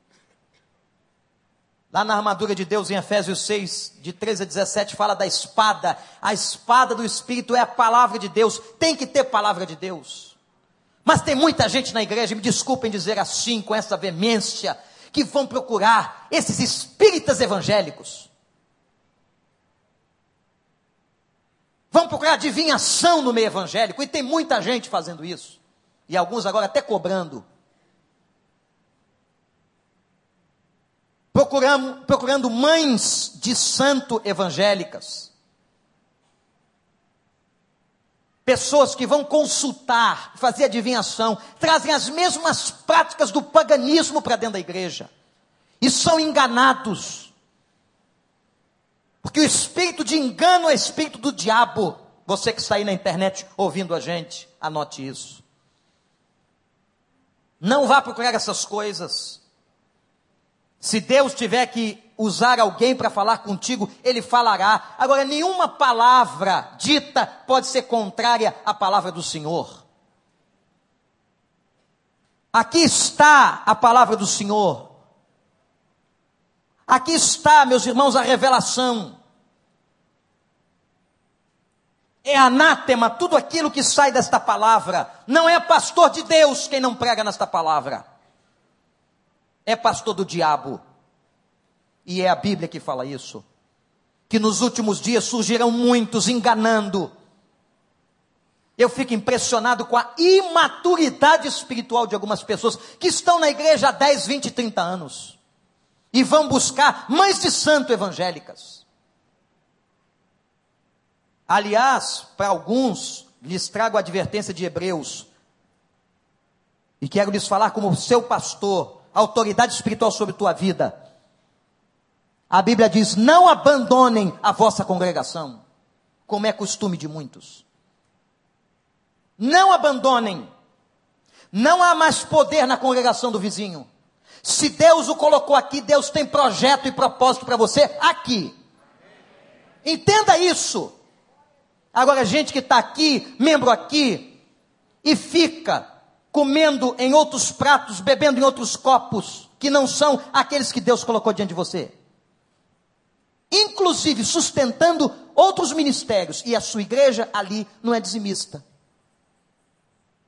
Lá na armadura de Deus, em Efésios 6, de 13 a 17, fala da espada. A espada do Espírito é a palavra de Deus. Tem que ter palavra de Deus. Mas tem muita gente na igreja, me desculpem dizer assim, com essa veemência, que vão procurar esses espíritas evangélicos. Vão procurar adivinhação no meio evangélico, e tem muita gente fazendo isso. E alguns agora até cobrando. Procurando, procurando mães de santo evangélicas. Pessoas que vão consultar, fazer adivinhação, trazem as mesmas práticas do paganismo para dentro da igreja. E são enganados. Porque o espírito de engano é espírito do diabo. Você que está aí na internet ouvindo a gente, anote isso. Não vá procurar essas coisas. Se Deus tiver que usar alguém para falar contigo, Ele falará. Agora, nenhuma palavra dita pode ser contrária à palavra do Senhor. Aqui está a palavra do Senhor. Aqui está, meus irmãos, a revelação. É anátema tudo aquilo que sai desta palavra. Não é pastor de Deus quem não prega nesta palavra é pastor do diabo. E é a Bíblia que fala isso. Que nos últimos dias surgirão muitos enganando. Eu fico impressionado com a imaturidade espiritual de algumas pessoas que estão na igreja há 10, 20, 30 anos e vão buscar mães de santo evangélicas. Aliás, para alguns, lhes trago a advertência de Hebreus e quero lhes falar como seu pastor, autoridade espiritual sobre tua vida. A Bíblia diz: não abandonem a vossa congregação, como é costume de muitos. Não abandonem. Não há mais poder na congregação do vizinho. Se Deus o colocou aqui, Deus tem projeto e propósito para você aqui. Entenda isso. Agora, gente que está aqui, membro aqui, e fica comendo em outros pratos, bebendo em outros copos, que não são aqueles que Deus colocou diante de você. Inclusive sustentando outros ministérios, e a sua igreja ali não é dizimista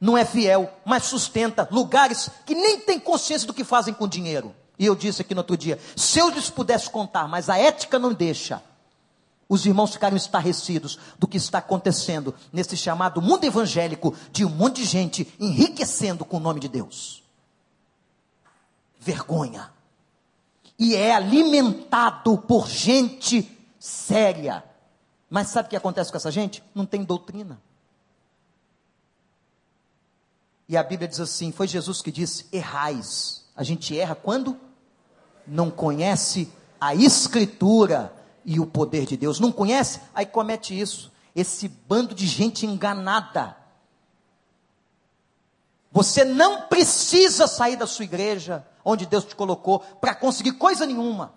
não é fiel, mas sustenta lugares que nem têm consciência do que fazem com dinheiro. E eu disse aqui no outro dia: se eu lhes pudesse contar, mas a ética não deixa, os irmãos ficaram estarrecidos do que está acontecendo nesse chamado mundo evangélico de um monte de gente enriquecendo com o nome de Deus. Vergonha. E é alimentado por gente séria. Mas sabe o que acontece com essa gente? Não tem doutrina. E a Bíblia diz assim: foi Jesus que disse: errais. A gente erra quando não conhece a Escritura e o poder de Deus. Não conhece? Aí comete isso. Esse bando de gente enganada. Você não precisa sair da sua igreja, onde Deus te colocou, para conseguir coisa nenhuma.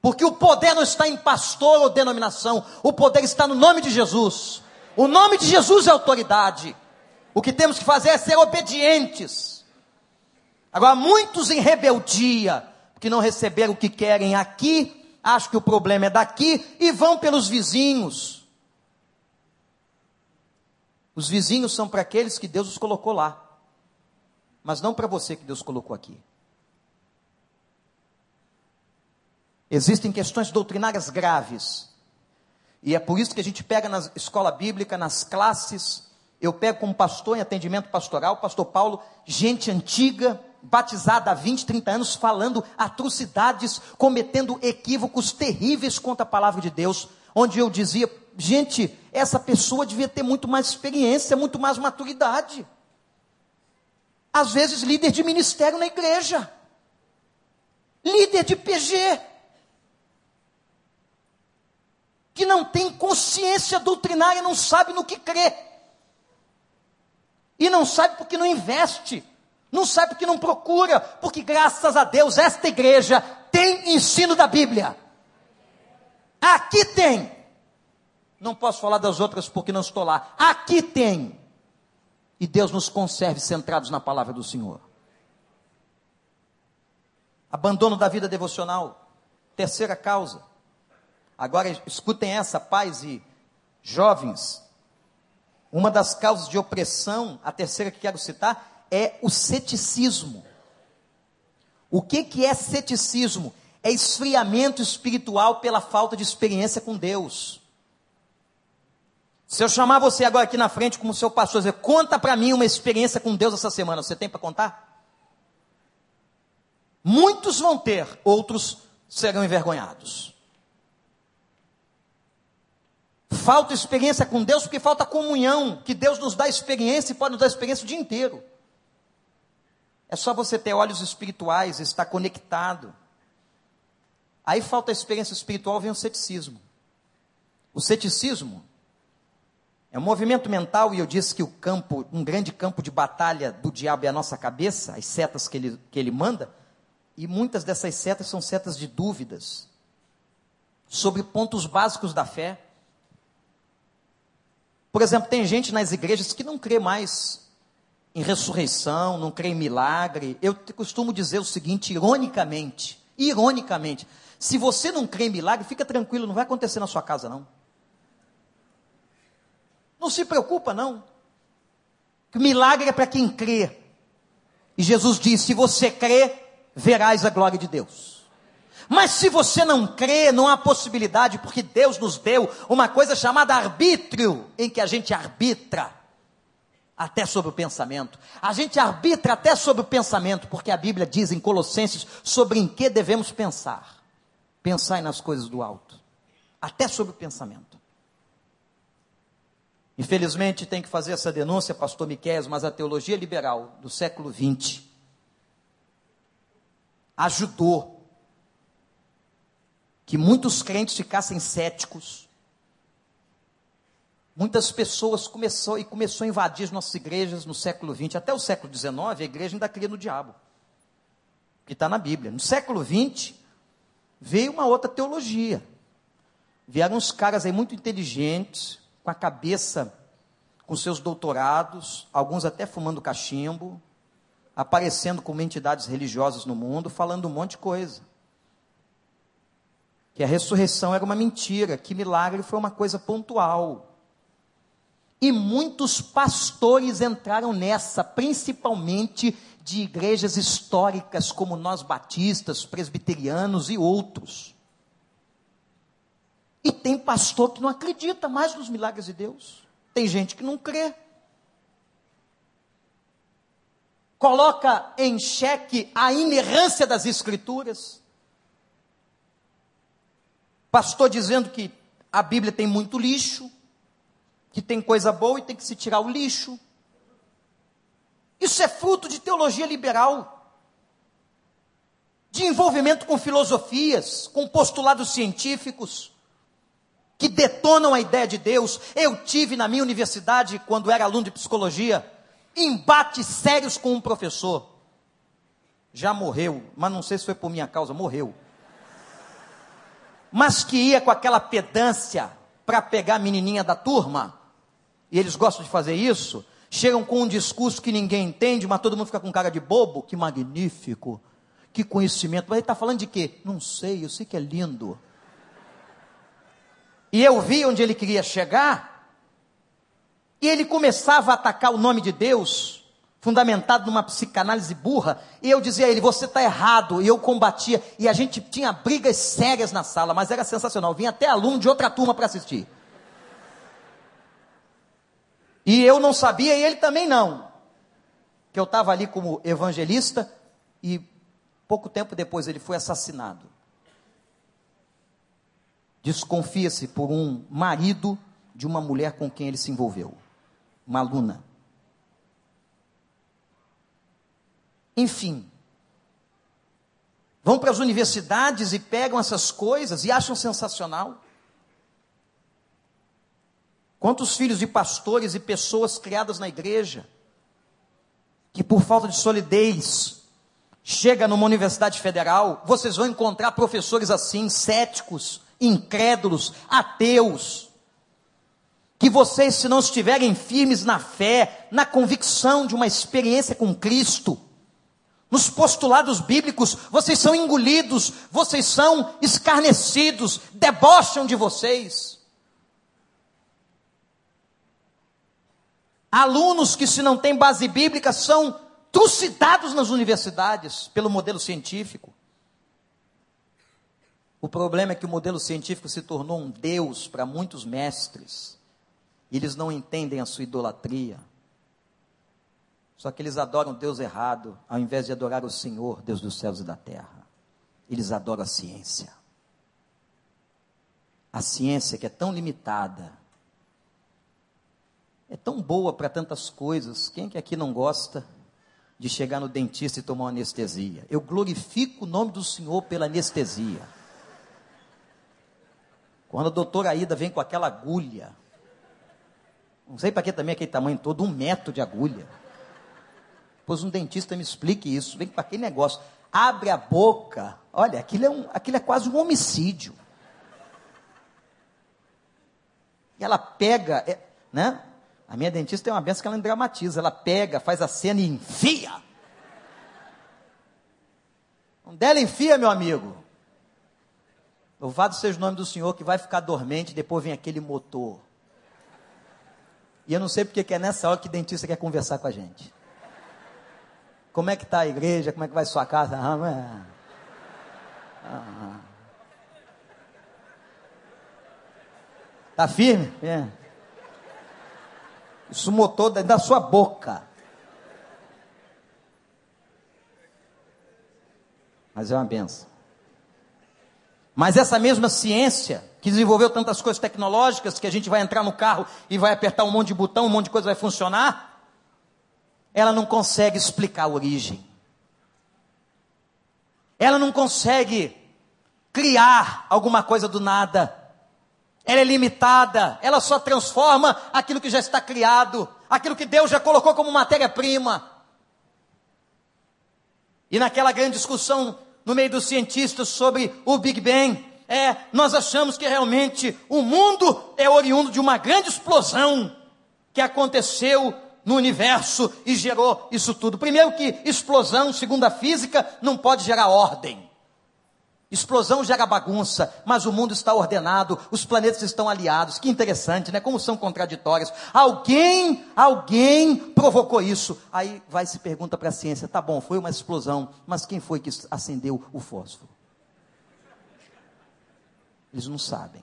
Porque o poder não está em pastor ou denominação, o poder está no nome de Jesus. O nome de Jesus é autoridade. O que temos que fazer é ser obedientes. Agora, muitos em rebeldia, que não receberam o que querem aqui, acham que o problema é daqui e vão pelos vizinhos. Os vizinhos são para aqueles que Deus os colocou lá, mas não para você que Deus colocou aqui. Existem questões doutrinárias graves, e é por isso que a gente pega na escola bíblica, nas classes, eu pego como pastor em atendimento pastoral, pastor Paulo, gente antiga, batizada há 20, 30 anos, falando atrocidades, cometendo equívocos terríveis contra a palavra de Deus, onde eu dizia, gente, essa pessoa devia ter muito mais experiência, muito mais maturidade. Às vezes, líder de ministério na igreja, líder de PG, que não tem consciência doutrinária, não sabe no que crê. E não sabe porque não investe. Não sabe porque não procura. Porque graças a Deus esta igreja tem ensino da Bíblia. Aqui tem. Não posso falar das outras porque não estou lá. Aqui tem. E Deus nos conserve centrados na palavra do Senhor. Abandono da vida devocional. Terceira causa. Agora escutem essa, pais e jovens. Uma das causas de opressão, a terceira que quero citar, é o ceticismo. O que, que é ceticismo? É esfriamento espiritual pela falta de experiência com Deus. Se eu chamar você agora aqui na frente como seu pastor, dizer, conta para mim uma experiência com Deus essa semana, você tem para contar? Muitos vão ter, outros serão envergonhados. Falta experiência com Deus porque falta comunhão, que Deus nos dá experiência e pode nos dar experiência o dia inteiro. É só você ter olhos espirituais, estar conectado. Aí falta a experiência espiritual, vem o ceticismo. O ceticismo é um movimento mental, e eu disse que o campo, um grande campo de batalha do diabo é a nossa cabeça, as setas que ele, que ele manda, e muitas dessas setas são setas de dúvidas sobre pontos básicos da fé. Por exemplo, tem gente nas igrejas que não crê mais em ressurreição, não crê em milagre. Eu costumo dizer o seguinte, ironicamente, ironicamente, se você não crê em milagre, fica tranquilo, não vai acontecer na sua casa não. Não se preocupa não. Milagre é para quem crê. E Jesus disse: se você crê, verás a glória de Deus. Mas se você não crê, não há possibilidade, porque Deus nos deu uma coisa chamada arbítrio, em que a gente arbitra até sobre o pensamento. A gente arbitra até sobre o pensamento, porque a Bíblia diz em Colossenses sobre em que devemos pensar. Pensar nas coisas do alto, até sobre o pensamento. Infelizmente tem que fazer essa denúncia, pastor Miquel, mas a teologia liberal do século XX ajudou que muitos crentes ficassem céticos. Muitas pessoas começou e começou a invadir as nossas igrejas no século XX, até o século XIX, a igreja ainda cria no diabo, que está na Bíblia. No século XX veio uma outra teologia. Vieram uns caras aí muito inteligentes, com a cabeça, com seus doutorados, alguns até fumando cachimbo, aparecendo como entidades religiosas no mundo, falando um monte de coisa. Que a ressurreição era uma mentira, que milagre foi uma coisa pontual. E muitos pastores entraram nessa, principalmente de igrejas históricas como nós batistas, presbiterianos e outros. E tem pastor que não acredita mais nos milagres de Deus. Tem gente que não crê. Coloca em xeque a inerrância das Escrituras. Pastor dizendo que a Bíblia tem muito lixo, que tem coisa boa e tem que se tirar o lixo. Isso é fruto de teologia liberal de envolvimento com filosofias, com postulados científicos que detonam a ideia de Deus. Eu tive na minha universidade, quando era aluno de psicologia, embates sérios com um professor. Já morreu, mas não sei se foi por minha causa, morreu. Mas que ia com aquela pedância para pegar a menininha da turma, e eles gostam de fazer isso, chegam com um discurso que ninguém entende, mas todo mundo fica com cara de bobo. Que magnífico, que conhecimento. Mas ele está falando de quê? Não sei, eu sei que é lindo e eu vi onde ele queria chegar, e ele começava a atacar o nome de Deus, fundamentado numa psicanálise burra, e eu dizia a ele: Você está errado, e eu combatia, e a gente tinha brigas sérias na sala, mas era sensacional. Vinha até aluno de outra turma para assistir. E eu não sabia, e ele também não, que eu estava ali como evangelista, e pouco tempo depois ele foi assassinado desconfia-se por um marido de uma mulher com quem ele se envolveu, uma aluna. Enfim, vão para as universidades e pegam essas coisas e acham sensacional. Quantos filhos de pastores e pessoas criadas na igreja, que por falta de solidez, chega numa universidade federal, vocês vão encontrar professores assim, céticos, incrédulos, ateus, que vocês, se não estiverem firmes na fé, na convicção de uma experiência com Cristo, nos postulados bíblicos, vocês são engolidos, vocês são escarnecidos, debocham de vocês. Alunos que, se não têm base bíblica, são trucidados nas universidades pelo modelo científico. O problema é que o modelo científico se tornou um Deus para muitos mestres. Eles não entendem a sua idolatria. Só que eles adoram Deus errado, ao invés de adorar o Senhor, Deus dos céus e da terra. Eles adoram a ciência. A ciência que é tão limitada, é tão boa para tantas coisas. Quem que aqui não gosta de chegar no dentista e tomar uma anestesia? Eu glorifico o nome do Senhor pela anestesia. Quando a doutora Aida vem com aquela agulha, não sei para que também aquele tamanho todo, um metro de agulha. Pois um dentista me explique isso, vem para aquele negócio, abre a boca, olha, aquilo é, um, aquilo é quase um homicídio. E ela pega, é, né? A minha dentista tem uma benção que ela dramatiza, ela pega, faz a cena e enfia. Onde ela enfia, meu amigo? Louvado seja o nome do Senhor que vai ficar dormente, depois vem aquele motor. E eu não sei porque que é nessa hora que dentista quer conversar com a gente. Como é que está a igreja? Como é que vai sua casa? Ah, Ah. Tá firme? É. Isso motor da sua boca. Mas é uma benção. Mas essa mesma ciência, que desenvolveu tantas coisas tecnológicas, que a gente vai entrar no carro e vai apertar um monte de botão, um monte de coisa vai funcionar, ela não consegue explicar a origem. Ela não consegue criar alguma coisa do nada. Ela é limitada, ela só transforma aquilo que já está criado, aquilo que Deus já colocou como matéria-prima. E naquela grande discussão no meio dos cientistas sobre o Big Bang, é, nós achamos que realmente o mundo é oriundo de uma grande explosão que aconteceu no universo e gerou isso tudo. Primeiro que explosão, segundo a física, não pode gerar ordem. Explosão gera bagunça, mas o mundo está ordenado, os planetas estão aliados. Que interessante, né? Como são contraditórios. Alguém, alguém provocou isso. Aí vai se pergunta para a ciência: tá bom, foi uma explosão, mas quem foi que acendeu o fósforo? Eles não sabem.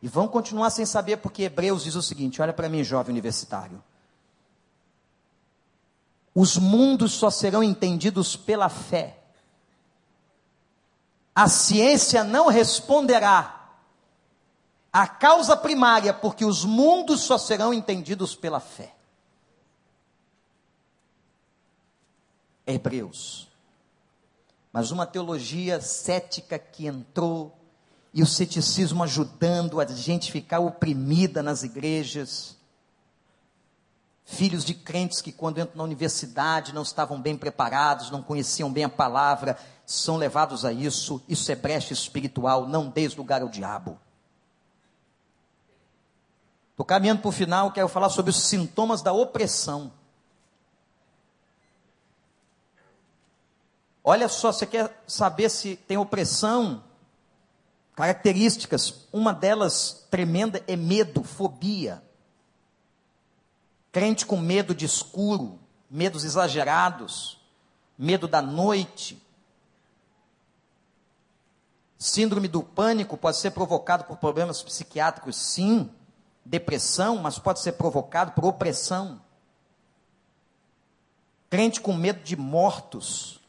E vão continuar sem saber, porque Hebreus diz o seguinte: olha para mim, jovem universitário. Os mundos só serão entendidos pela fé a ciência não responderá à causa primária, porque os mundos só serão entendidos pela fé. Hebreus. Mas uma teologia cética que entrou e o ceticismo ajudando a gente ficar oprimida nas igrejas. Filhos de crentes que, quando entram na universidade, não estavam bem preparados, não conheciam bem a palavra, são levados a isso. Isso é brecha espiritual, não dê lugar ao diabo. Estou caminhando para o final, quero falar sobre os sintomas da opressão. Olha só, você quer saber se tem opressão? Características, uma delas tremenda é medo, fobia. Crente com medo de escuro, medos exagerados, medo da noite, Síndrome do pânico pode ser provocado por problemas psiquiátricos, sim. Depressão, mas pode ser provocado por opressão. Crente com medo de mortos,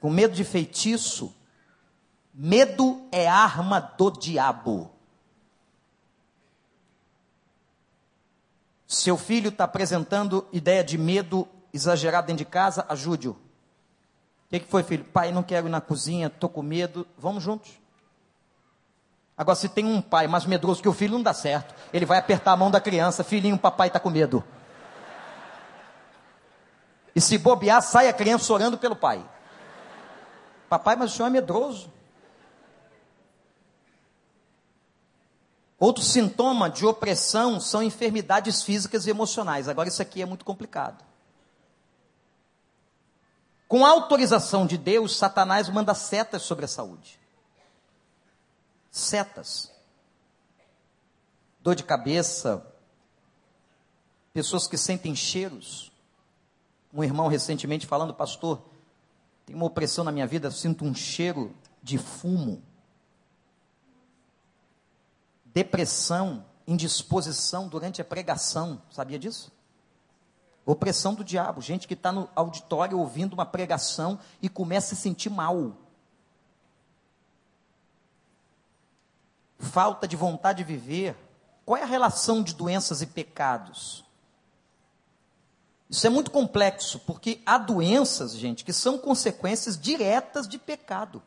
com medo de feitiço. Medo é arma do diabo. Seu filho está apresentando ideia de medo exagerado dentro de casa, ajude-o. O que, que foi, filho? Pai, não quero ir na cozinha, estou com medo. Vamos juntos. Agora, se tem um pai mais medroso que o filho, não dá certo. Ele vai apertar a mão da criança, filhinho, papai está com medo. E se bobear, sai a criança orando pelo pai. Papai, mas o senhor é medroso. Outro sintoma de opressão são enfermidades físicas e emocionais. Agora, isso aqui é muito complicado. Com autorização de Deus, Satanás manda setas sobre a saúde. Setas. Dor de cabeça, pessoas que sentem cheiros. Um irmão recentemente falando, pastor, tem uma opressão na minha vida, sinto um cheiro de fumo. Depressão, indisposição durante a pregação, sabia disso? Opressão do diabo, gente que está no auditório ouvindo uma pregação e começa a se sentir mal. Falta de vontade de viver. Qual é a relação de doenças e pecados? Isso é muito complexo, porque há doenças, gente, que são consequências diretas de pecado.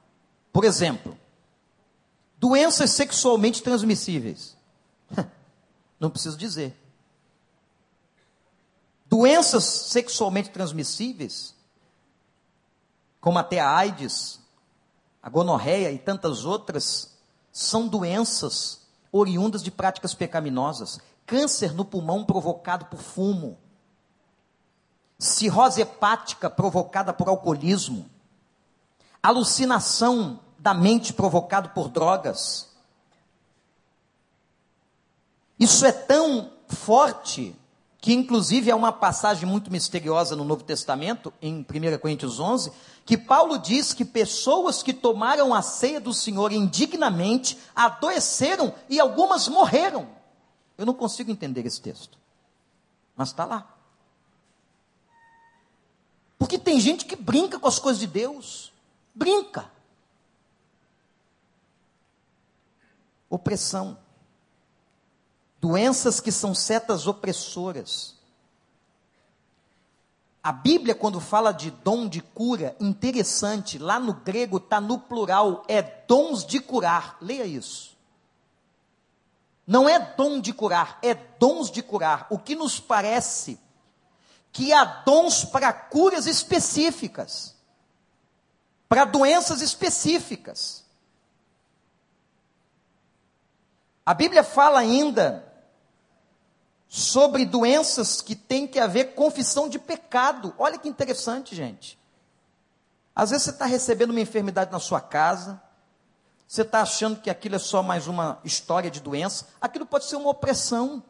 Por exemplo, doenças sexualmente transmissíveis. Não preciso dizer. Doenças sexualmente transmissíveis, como até a AIDS, a gonorreia e tantas outras, são doenças oriundas de práticas pecaminosas. Câncer no pulmão provocado por fumo. Cirrose hepática provocada por alcoolismo. Alucinação da mente provocada por drogas. Isso é tão forte que inclusive é uma passagem muito misteriosa no Novo Testamento, em 1 Coríntios 11, que Paulo diz que pessoas que tomaram a ceia do Senhor indignamente adoeceram e algumas morreram. Eu não consigo entender esse texto, mas está lá. Porque tem gente que brinca com as coisas de Deus, brinca. Opressão doenças que são setas opressoras. A Bíblia, quando fala de dom de cura, interessante, lá no grego está no plural, é dons de curar. Leia isso. Não é dom de curar, é dons de curar. O que nos parece que há dons para curas específicas, para doenças específicas. A Bíblia fala ainda sobre doenças que tem que haver confissão de pecado. Olha que interessante, gente. Às vezes você está recebendo uma enfermidade na sua casa, você está achando que aquilo é só mais uma história de doença, aquilo pode ser uma opressão.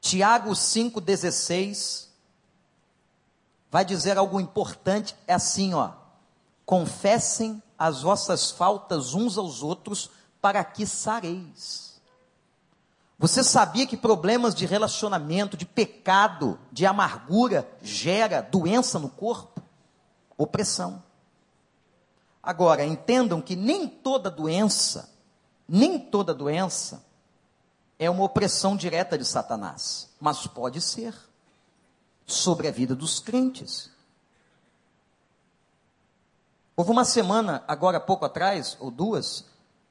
Tiago 5,16 vai dizer algo importante, é assim, ó. Confessem as vossas faltas uns aos outros, para que sareis. Você sabia que problemas de relacionamento, de pecado, de amargura, gera doença no corpo? Opressão. Agora, entendam que nem toda doença, nem toda doença é uma opressão direta de Satanás, mas pode ser sobre a vida dos crentes. Houve uma semana, agora pouco atrás, ou duas,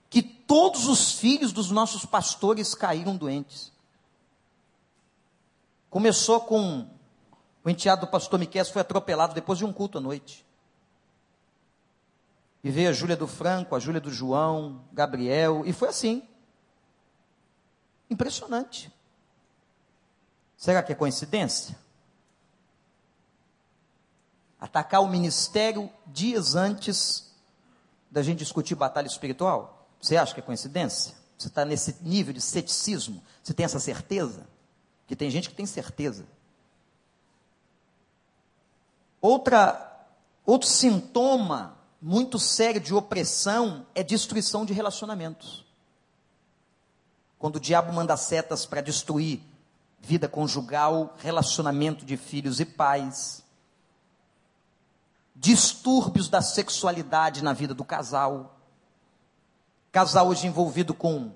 que todos os filhos dos nossos pastores caíram doentes. Começou com o enteado do pastor Miquel foi atropelado depois de um culto à noite. E veio a Júlia do Franco, a Júlia do João, Gabriel, e foi assim. Impressionante. Será que é coincidência? Atacar o ministério dias antes da gente discutir batalha espiritual? Você acha que é coincidência? Você está nesse nível de ceticismo? Você tem essa certeza? Que tem gente que tem certeza. Outra, outro sintoma muito sério de opressão é destruição de relacionamentos. Quando o diabo manda setas para destruir vida conjugal, relacionamento de filhos e pais, distúrbios da sexualidade na vida do casal, Casal hoje envolvido com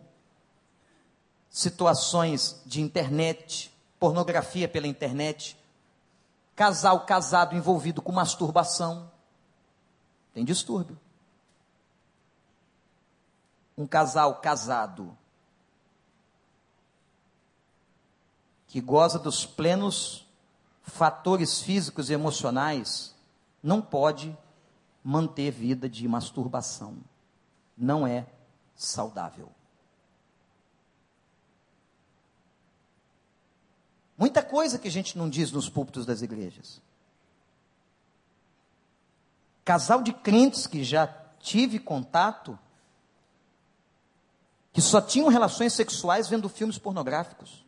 situações de internet, pornografia pela internet. Casal casado envolvido com masturbação. Tem distúrbio. Um casal casado que goza dos plenos fatores físicos e emocionais não pode manter vida de masturbação. Não é saudável. Muita coisa que a gente não diz nos púlpitos das igrejas. Casal de crentes que já tive contato, que só tinham relações sexuais vendo filmes pornográficos.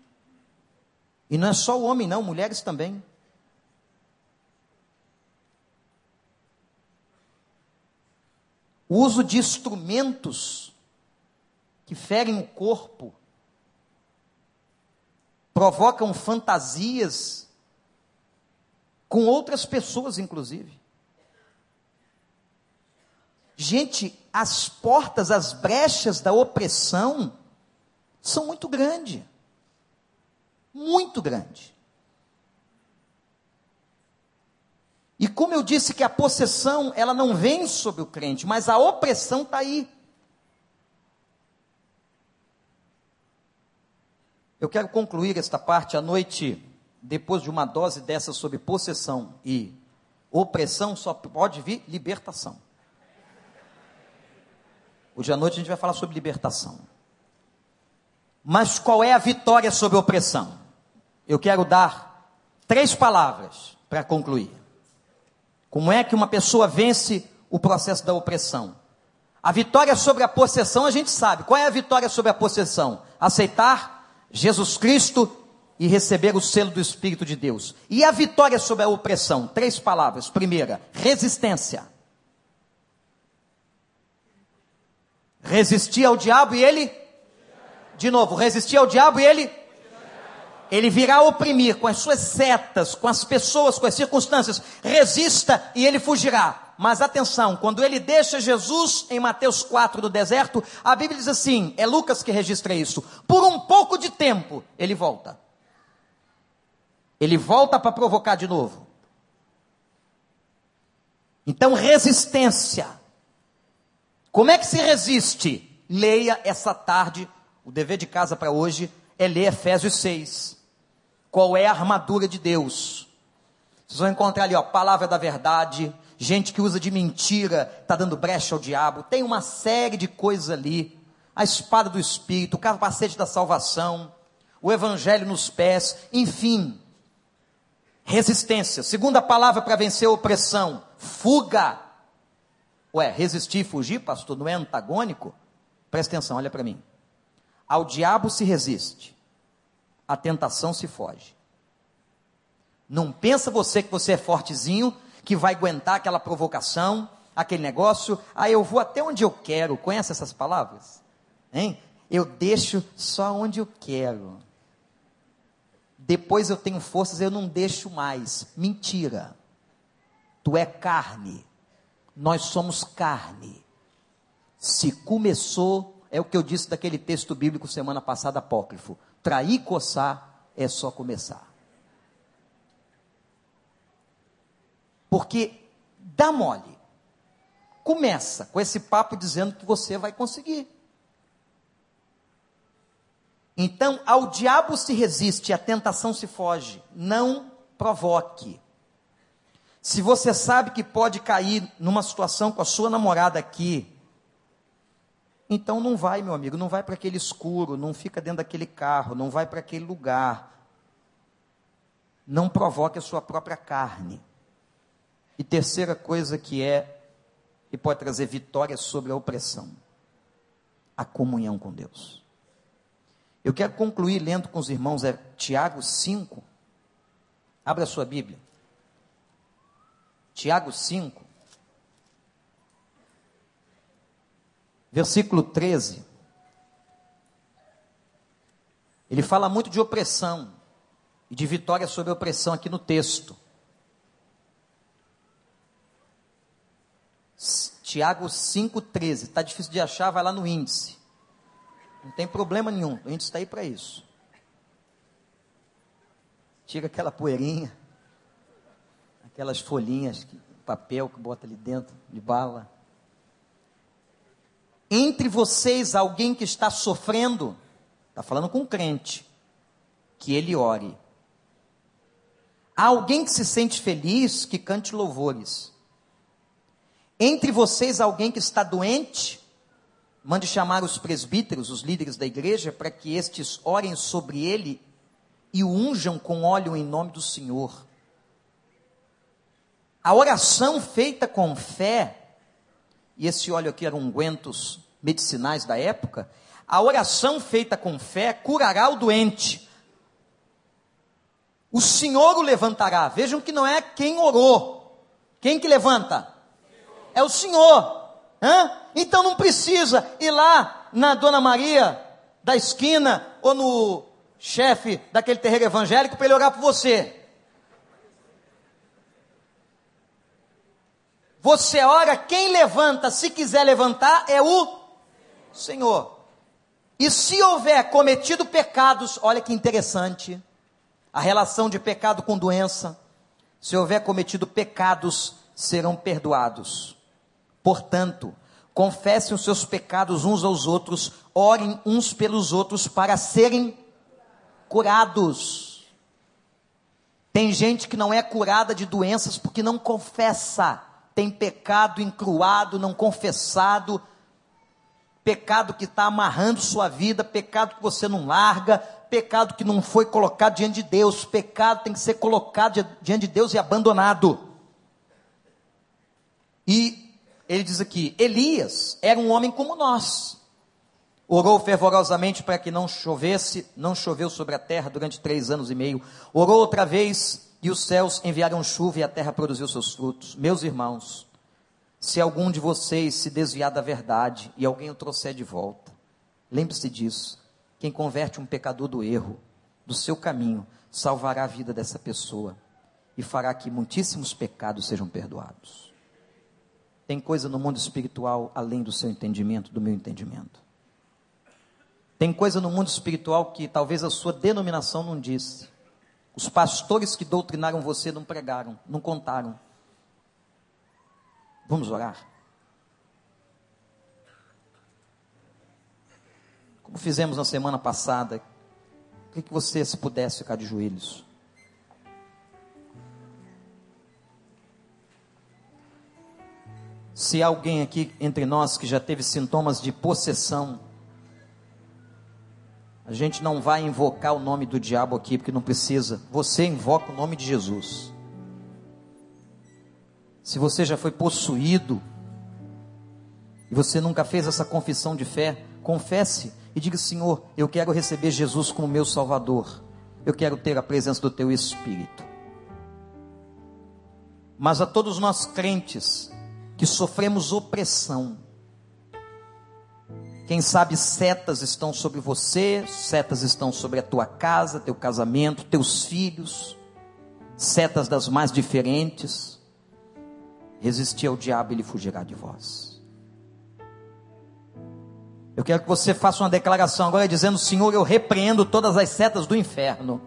E não é só o homem, não, mulheres também. O uso de instrumentos que ferem o corpo, provocam fantasias com outras pessoas, inclusive. Gente, as portas, as brechas da opressão são muito grandes. Muito grandes. E como eu disse que a possessão, ela não vem sobre o crente, mas a opressão está aí. Eu quero concluir esta parte à noite, depois de uma dose dessa sobre possessão e opressão, só pode vir libertação. Hoje à noite a gente vai falar sobre libertação. Mas qual é a vitória sobre a opressão? Eu quero dar três palavras para concluir. Como é que uma pessoa vence o processo da opressão? A vitória sobre a possessão a gente sabe. Qual é a vitória sobre a possessão? Aceitar Jesus Cristo e receber o selo do Espírito de Deus. E a vitória sobre a opressão? Três palavras. Primeira, resistência. Resistir ao diabo e ele? De novo, resistir ao diabo e ele? Ele virá oprimir com as suas setas, com as pessoas, com as circunstâncias. Resista e ele fugirá. Mas atenção, quando ele deixa Jesus em Mateus 4 no deserto, a Bíblia diz assim: é Lucas que registra isso. Por um pouco de tempo, ele volta. Ele volta para provocar de novo. Então, resistência. Como é que se resiste? Leia essa tarde. O dever de casa para hoje é ler Efésios 6. Qual é a armadura de Deus? Vocês vão encontrar ali, ó, palavra da verdade, gente que usa de mentira, está dando brecha ao diabo. Tem uma série de coisas ali. A espada do Espírito, o capacete da salvação, o evangelho nos pés, enfim. Resistência. Segunda palavra para vencer a opressão: fuga. Ué, resistir e fugir, pastor, não é antagônico? Presta atenção, olha para mim. Ao diabo se resiste, a tentação se foge. Não pensa você que você é fortezinho, que vai aguentar aquela provocação, aquele negócio. Ah, eu vou até onde eu quero. Conhece essas palavras? Hein? Eu deixo só onde eu quero. Depois eu tenho forças, eu não deixo mais. Mentira. Tu é carne. Nós somos carne. Se começou, é o que eu disse daquele texto bíblico semana passada, apócrifo. Trair e coçar é só começar. Porque dá mole. Começa com esse papo dizendo que você vai conseguir. Então, ao diabo se resiste, a tentação se foge. Não provoque. Se você sabe que pode cair numa situação com a sua namorada aqui, então não vai, meu amigo, não vai para aquele escuro, não fica dentro daquele carro, não vai para aquele lugar. Não provoque a sua própria carne. E terceira coisa que é e pode trazer vitória sobre a opressão, a comunhão com Deus. Eu quero concluir lendo com os irmãos é Tiago 5. Abra a sua Bíblia. Tiago 5. Versículo 13. Ele fala muito de opressão e de vitória sobre a opressão aqui no texto. Tiago 5,13. Está difícil de achar, vai lá no índice. Não tem problema nenhum, a gente está aí para isso. Tira aquela poeirinha, aquelas folhinhas, papel que bota ali dentro, de bala. Entre vocês, alguém que está sofrendo, está falando com um crente, que ele ore. Há alguém que se sente feliz, que cante louvores. Entre vocês, alguém que está doente, Mande chamar os presbíteros, os líderes da igreja, para que estes orem sobre ele e o unjam com óleo em nome do Senhor. A oração feita com fé, e esse óleo aqui eram ungüentos medicinais da época, a oração feita com fé curará o doente. O Senhor o levantará. Vejam que não é quem orou. Quem que levanta? É o Senhor. Hã? Então não precisa ir lá na Dona Maria da esquina ou no chefe daquele terreiro evangélico para ele orar por você. Você ora, quem levanta, se quiser levantar, é o Senhor. E se houver cometido pecados, olha que interessante, a relação de pecado com doença. Se houver cometido pecados, serão perdoados. Portanto, confessem os seus pecados uns aos outros, orem uns pelos outros para serem curados. Tem gente que não é curada de doenças porque não confessa, tem pecado encruado, não confessado, pecado que está amarrando sua vida, pecado que você não larga, pecado que não foi colocado diante de Deus, pecado tem que ser colocado diante de Deus e abandonado. E ele diz aqui: Elias era um homem como nós. Orou fervorosamente para que não chovesse, não choveu sobre a terra durante três anos e meio. Orou outra vez e os céus enviaram chuva e a terra produziu seus frutos. Meus irmãos, se algum de vocês se desviar da verdade e alguém o trouxer de volta, lembre-se disso. Quem converte um pecador do erro, do seu caminho, salvará a vida dessa pessoa e fará que muitíssimos pecados sejam perdoados. Tem coisa no mundo espiritual além do seu entendimento, do meu entendimento. Tem coisa no mundo espiritual que talvez a sua denominação não disse. Os pastores que doutrinaram você não pregaram, não contaram. Vamos orar? Como fizemos na semana passada, queria que você, se pudesse, ficar de joelhos. Se há alguém aqui entre nós que já teve sintomas de possessão, a gente não vai invocar o nome do diabo aqui, porque não precisa. Você invoca o nome de Jesus. Se você já foi possuído e você nunca fez essa confissão de fé, confesse e diga: Senhor, eu quero receber Jesus como meu Salvador. Eu quero ter a presença do Teu Espírito. Mas a todos nós crentes que sofremos opressão, quem sabe setas estão sobre você, setas estão sobre a tua casa, teu casamento, teus filhos, setas das mais diferentes. Resistir ao diabo, ele fugirá de vós. Eu quero que você faça uma declaração agora dizendo: Senhor, eu repreendo todas as setas do inferno.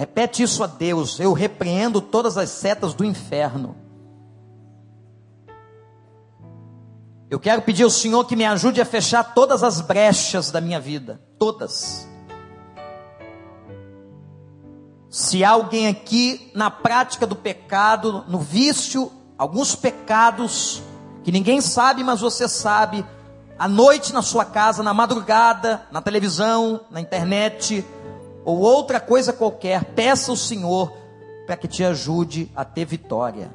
Repete isso a Deus: eu repreendo todas as setas do inferno. Eu quero pedir ao Senhor que me ajude a fechar todas as brechas da minha vida, todas. Se alguém aqui na prática do pecado, no vício, alguns pecados que ninguém sabe, mas você sabe, à noite na sua casa, na madrugada, na televisão, na internet, ou outra coisa qualquer, peça ao Senhor para que te ajude a ter vitória.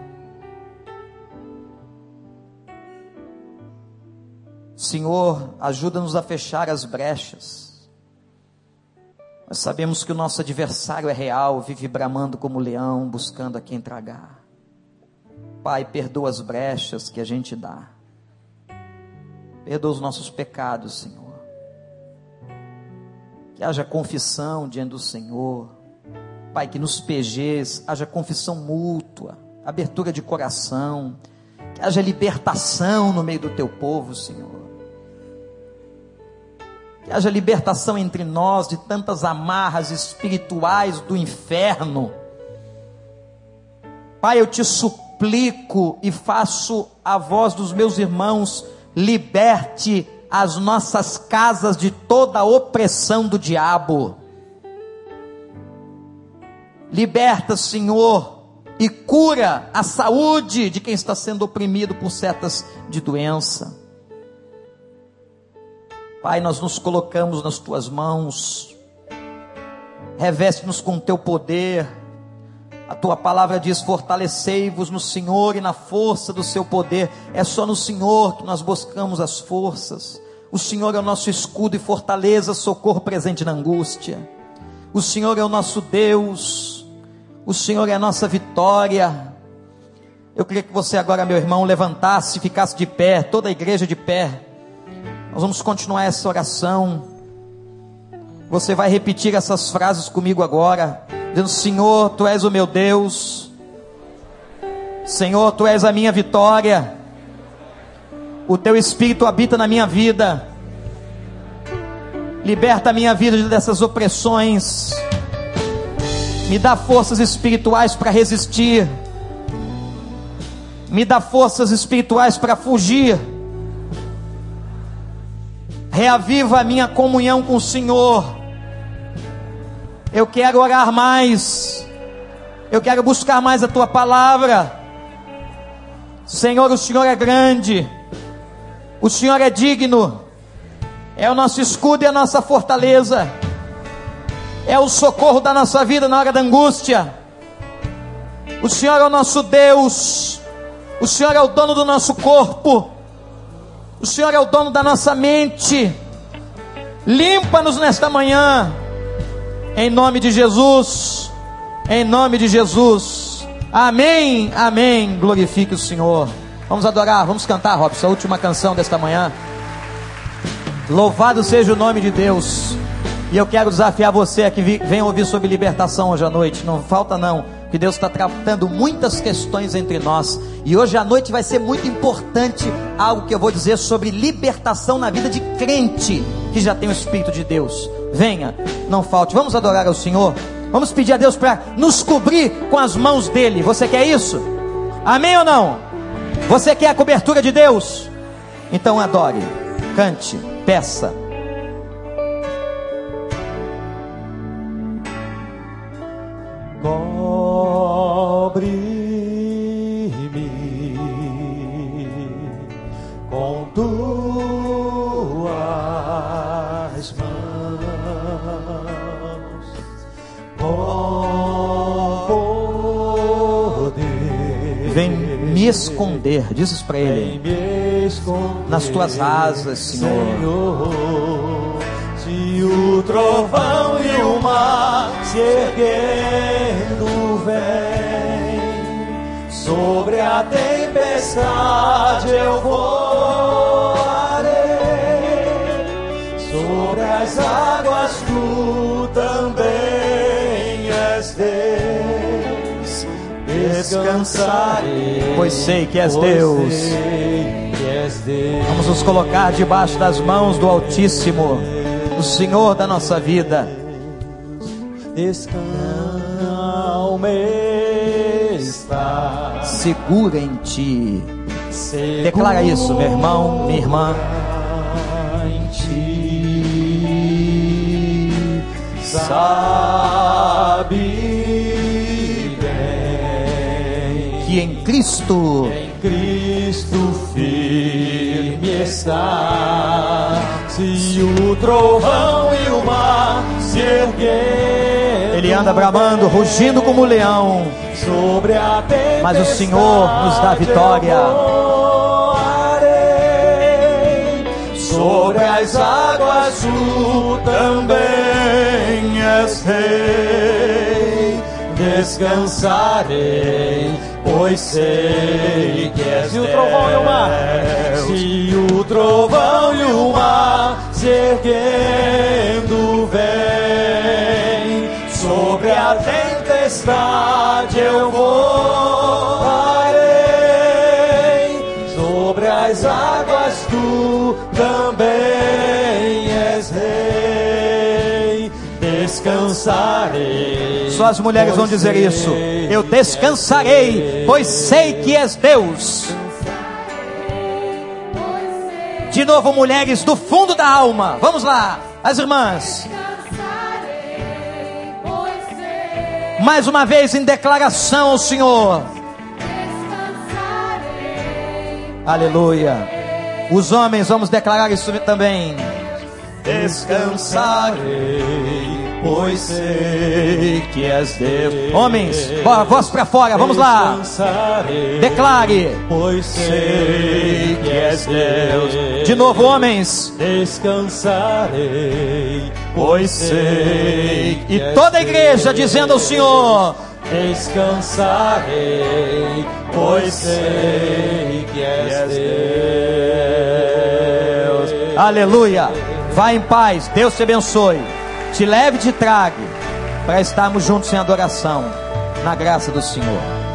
Senhor, ajuda-nos a fechar as brechas. Nós sabemos que o nosso adversário é real, vive bramando como leão, buscando a quem tragar. Pai, perdoa as brechas que a gente dá. Perdoa os nossos pecados, Senhor. Que haja confissão diante do Senhor. Pai, que nos PGs haja confissão mútua, abertura de coração, que haja libertação no meio do teu povo, Senhor que haja libertação entre nós de tantas amarras espirituais do inferno. Pai, eu te suplico e faço a voz dos meus irmãos, liberte as nossas casas de toda a opressão do diabo. Liberta, Senhor, e cura a saúde de quem está sendo oprimido por setas de doença. Pai, nós nos colocamos nas tuas mãos, reveste-nos com o teu poder. A tua palavra diz: fortalecei-vos no Senhor e na força do seu poder. É só no Senhor que nós buscamos as forças. O Senhor é o nosso escudo e fortaleza, socorro presente na angústia. O Senhor é o nosso Deus. O Senhor é a nossa vitória. Eu queria que você agora, meu irmão, levantasse, ficasse de pé, toda a igreja de pé. Nós vamos continuar essa oração. Você vai repetir essas frases comigo agora, dizendo: Senhor, tu és o meu Deus. Senhor, tu és a minha vitória. O teu espírito habita na minha vida. Liberta a minha vida dessas opressões. Me dá forças espirituais para resistir. Me dá forças espirituais para fugir reaviva a minha comunhão com o Senhor. Eu quero orar mais, eu quero buscar mais a tua palavra. Senhor, o Senhor é grande, o Senhor é digno, é o nosso escudo e a nossa fortaleza, é o socorro da nossa vida na hora da angústia. O Senhor é o nosso Deus, o Senhor é o dono do nosso corpo. O Senhor é o dono da nossa mente. Limpa-nos nesta manhã. Em nome de Jesus. Em nome de Jesus. Amém. Amém. Glorifique o Senhor. Vamos adorar, vamos cantar, Robson, a última canção desta manhã. Louvado seja o nome de Deus. E eu quero desafiar você a que venha ouvir sobre libertação hoje à noite. Não falta não, que Deus está tratando muitas questões entre nós. E hoje à noite vai ser muito importante algo que eu vou dizer sobre libertação na vida de crente que já tem o Espírito de Deus. Venha, não falte. Vamos adorar ao Senhor. Vamos pedir a Deus para nos cobrir com as mãos dele. Você quer isso? Amém ou não? Você quer a cobertura de Deus? Então adore, cante peça. Me esconder, diz isso para ele nas tuas asas, Senhor. Senhor. Se o trovão e o mar se erguendo vem, sobre a tempestade eu voarei, sobre as águas tu também descansarei, pois sei que és Deus. Sei Vamos nos colocar debaixo das mãos do Altíssimo, o Senhor da nossa vida. está segura em ti. Declara isso, meu irmão, minha irmã. Em ti, sabe Cristo, em Cristo firme está. Se o trovão e o mar se erguerem, ele anda bramando, rugindo como um leão. Sobre a Mas o Senhor nos dá vitória. Sobre as águas tu também és rei. Descansarei pois sei que és Se o trovão e o mar, se o trovão e o mar se erguendo vem, sobre a tempestade eu voarei, sobre as águas tu também és rei, descansarei só as mulheres vão dizer isso. Eu descansarei, pois sei que és Deus. De novo, mulheres do fundo da alma. Vamos lá, as irmãs. Mais uma vez em declaração ao Senhor. Aleluia. Os homens, vamos declarar isso também. Descansarei pois sei que és Deus. Homens, bora, voz para fora, vamos lá. Declare, pois sei que és Deus. De novo, homens, descansarei, pois sei. E toda a igreja dizendo ao Senhor: Descansarei, pois sei que és Deus. Aleluia. Vá em paz, Deus te abençoe te leve e te trague para estarmos juntos em adoração, na graça do Senhor.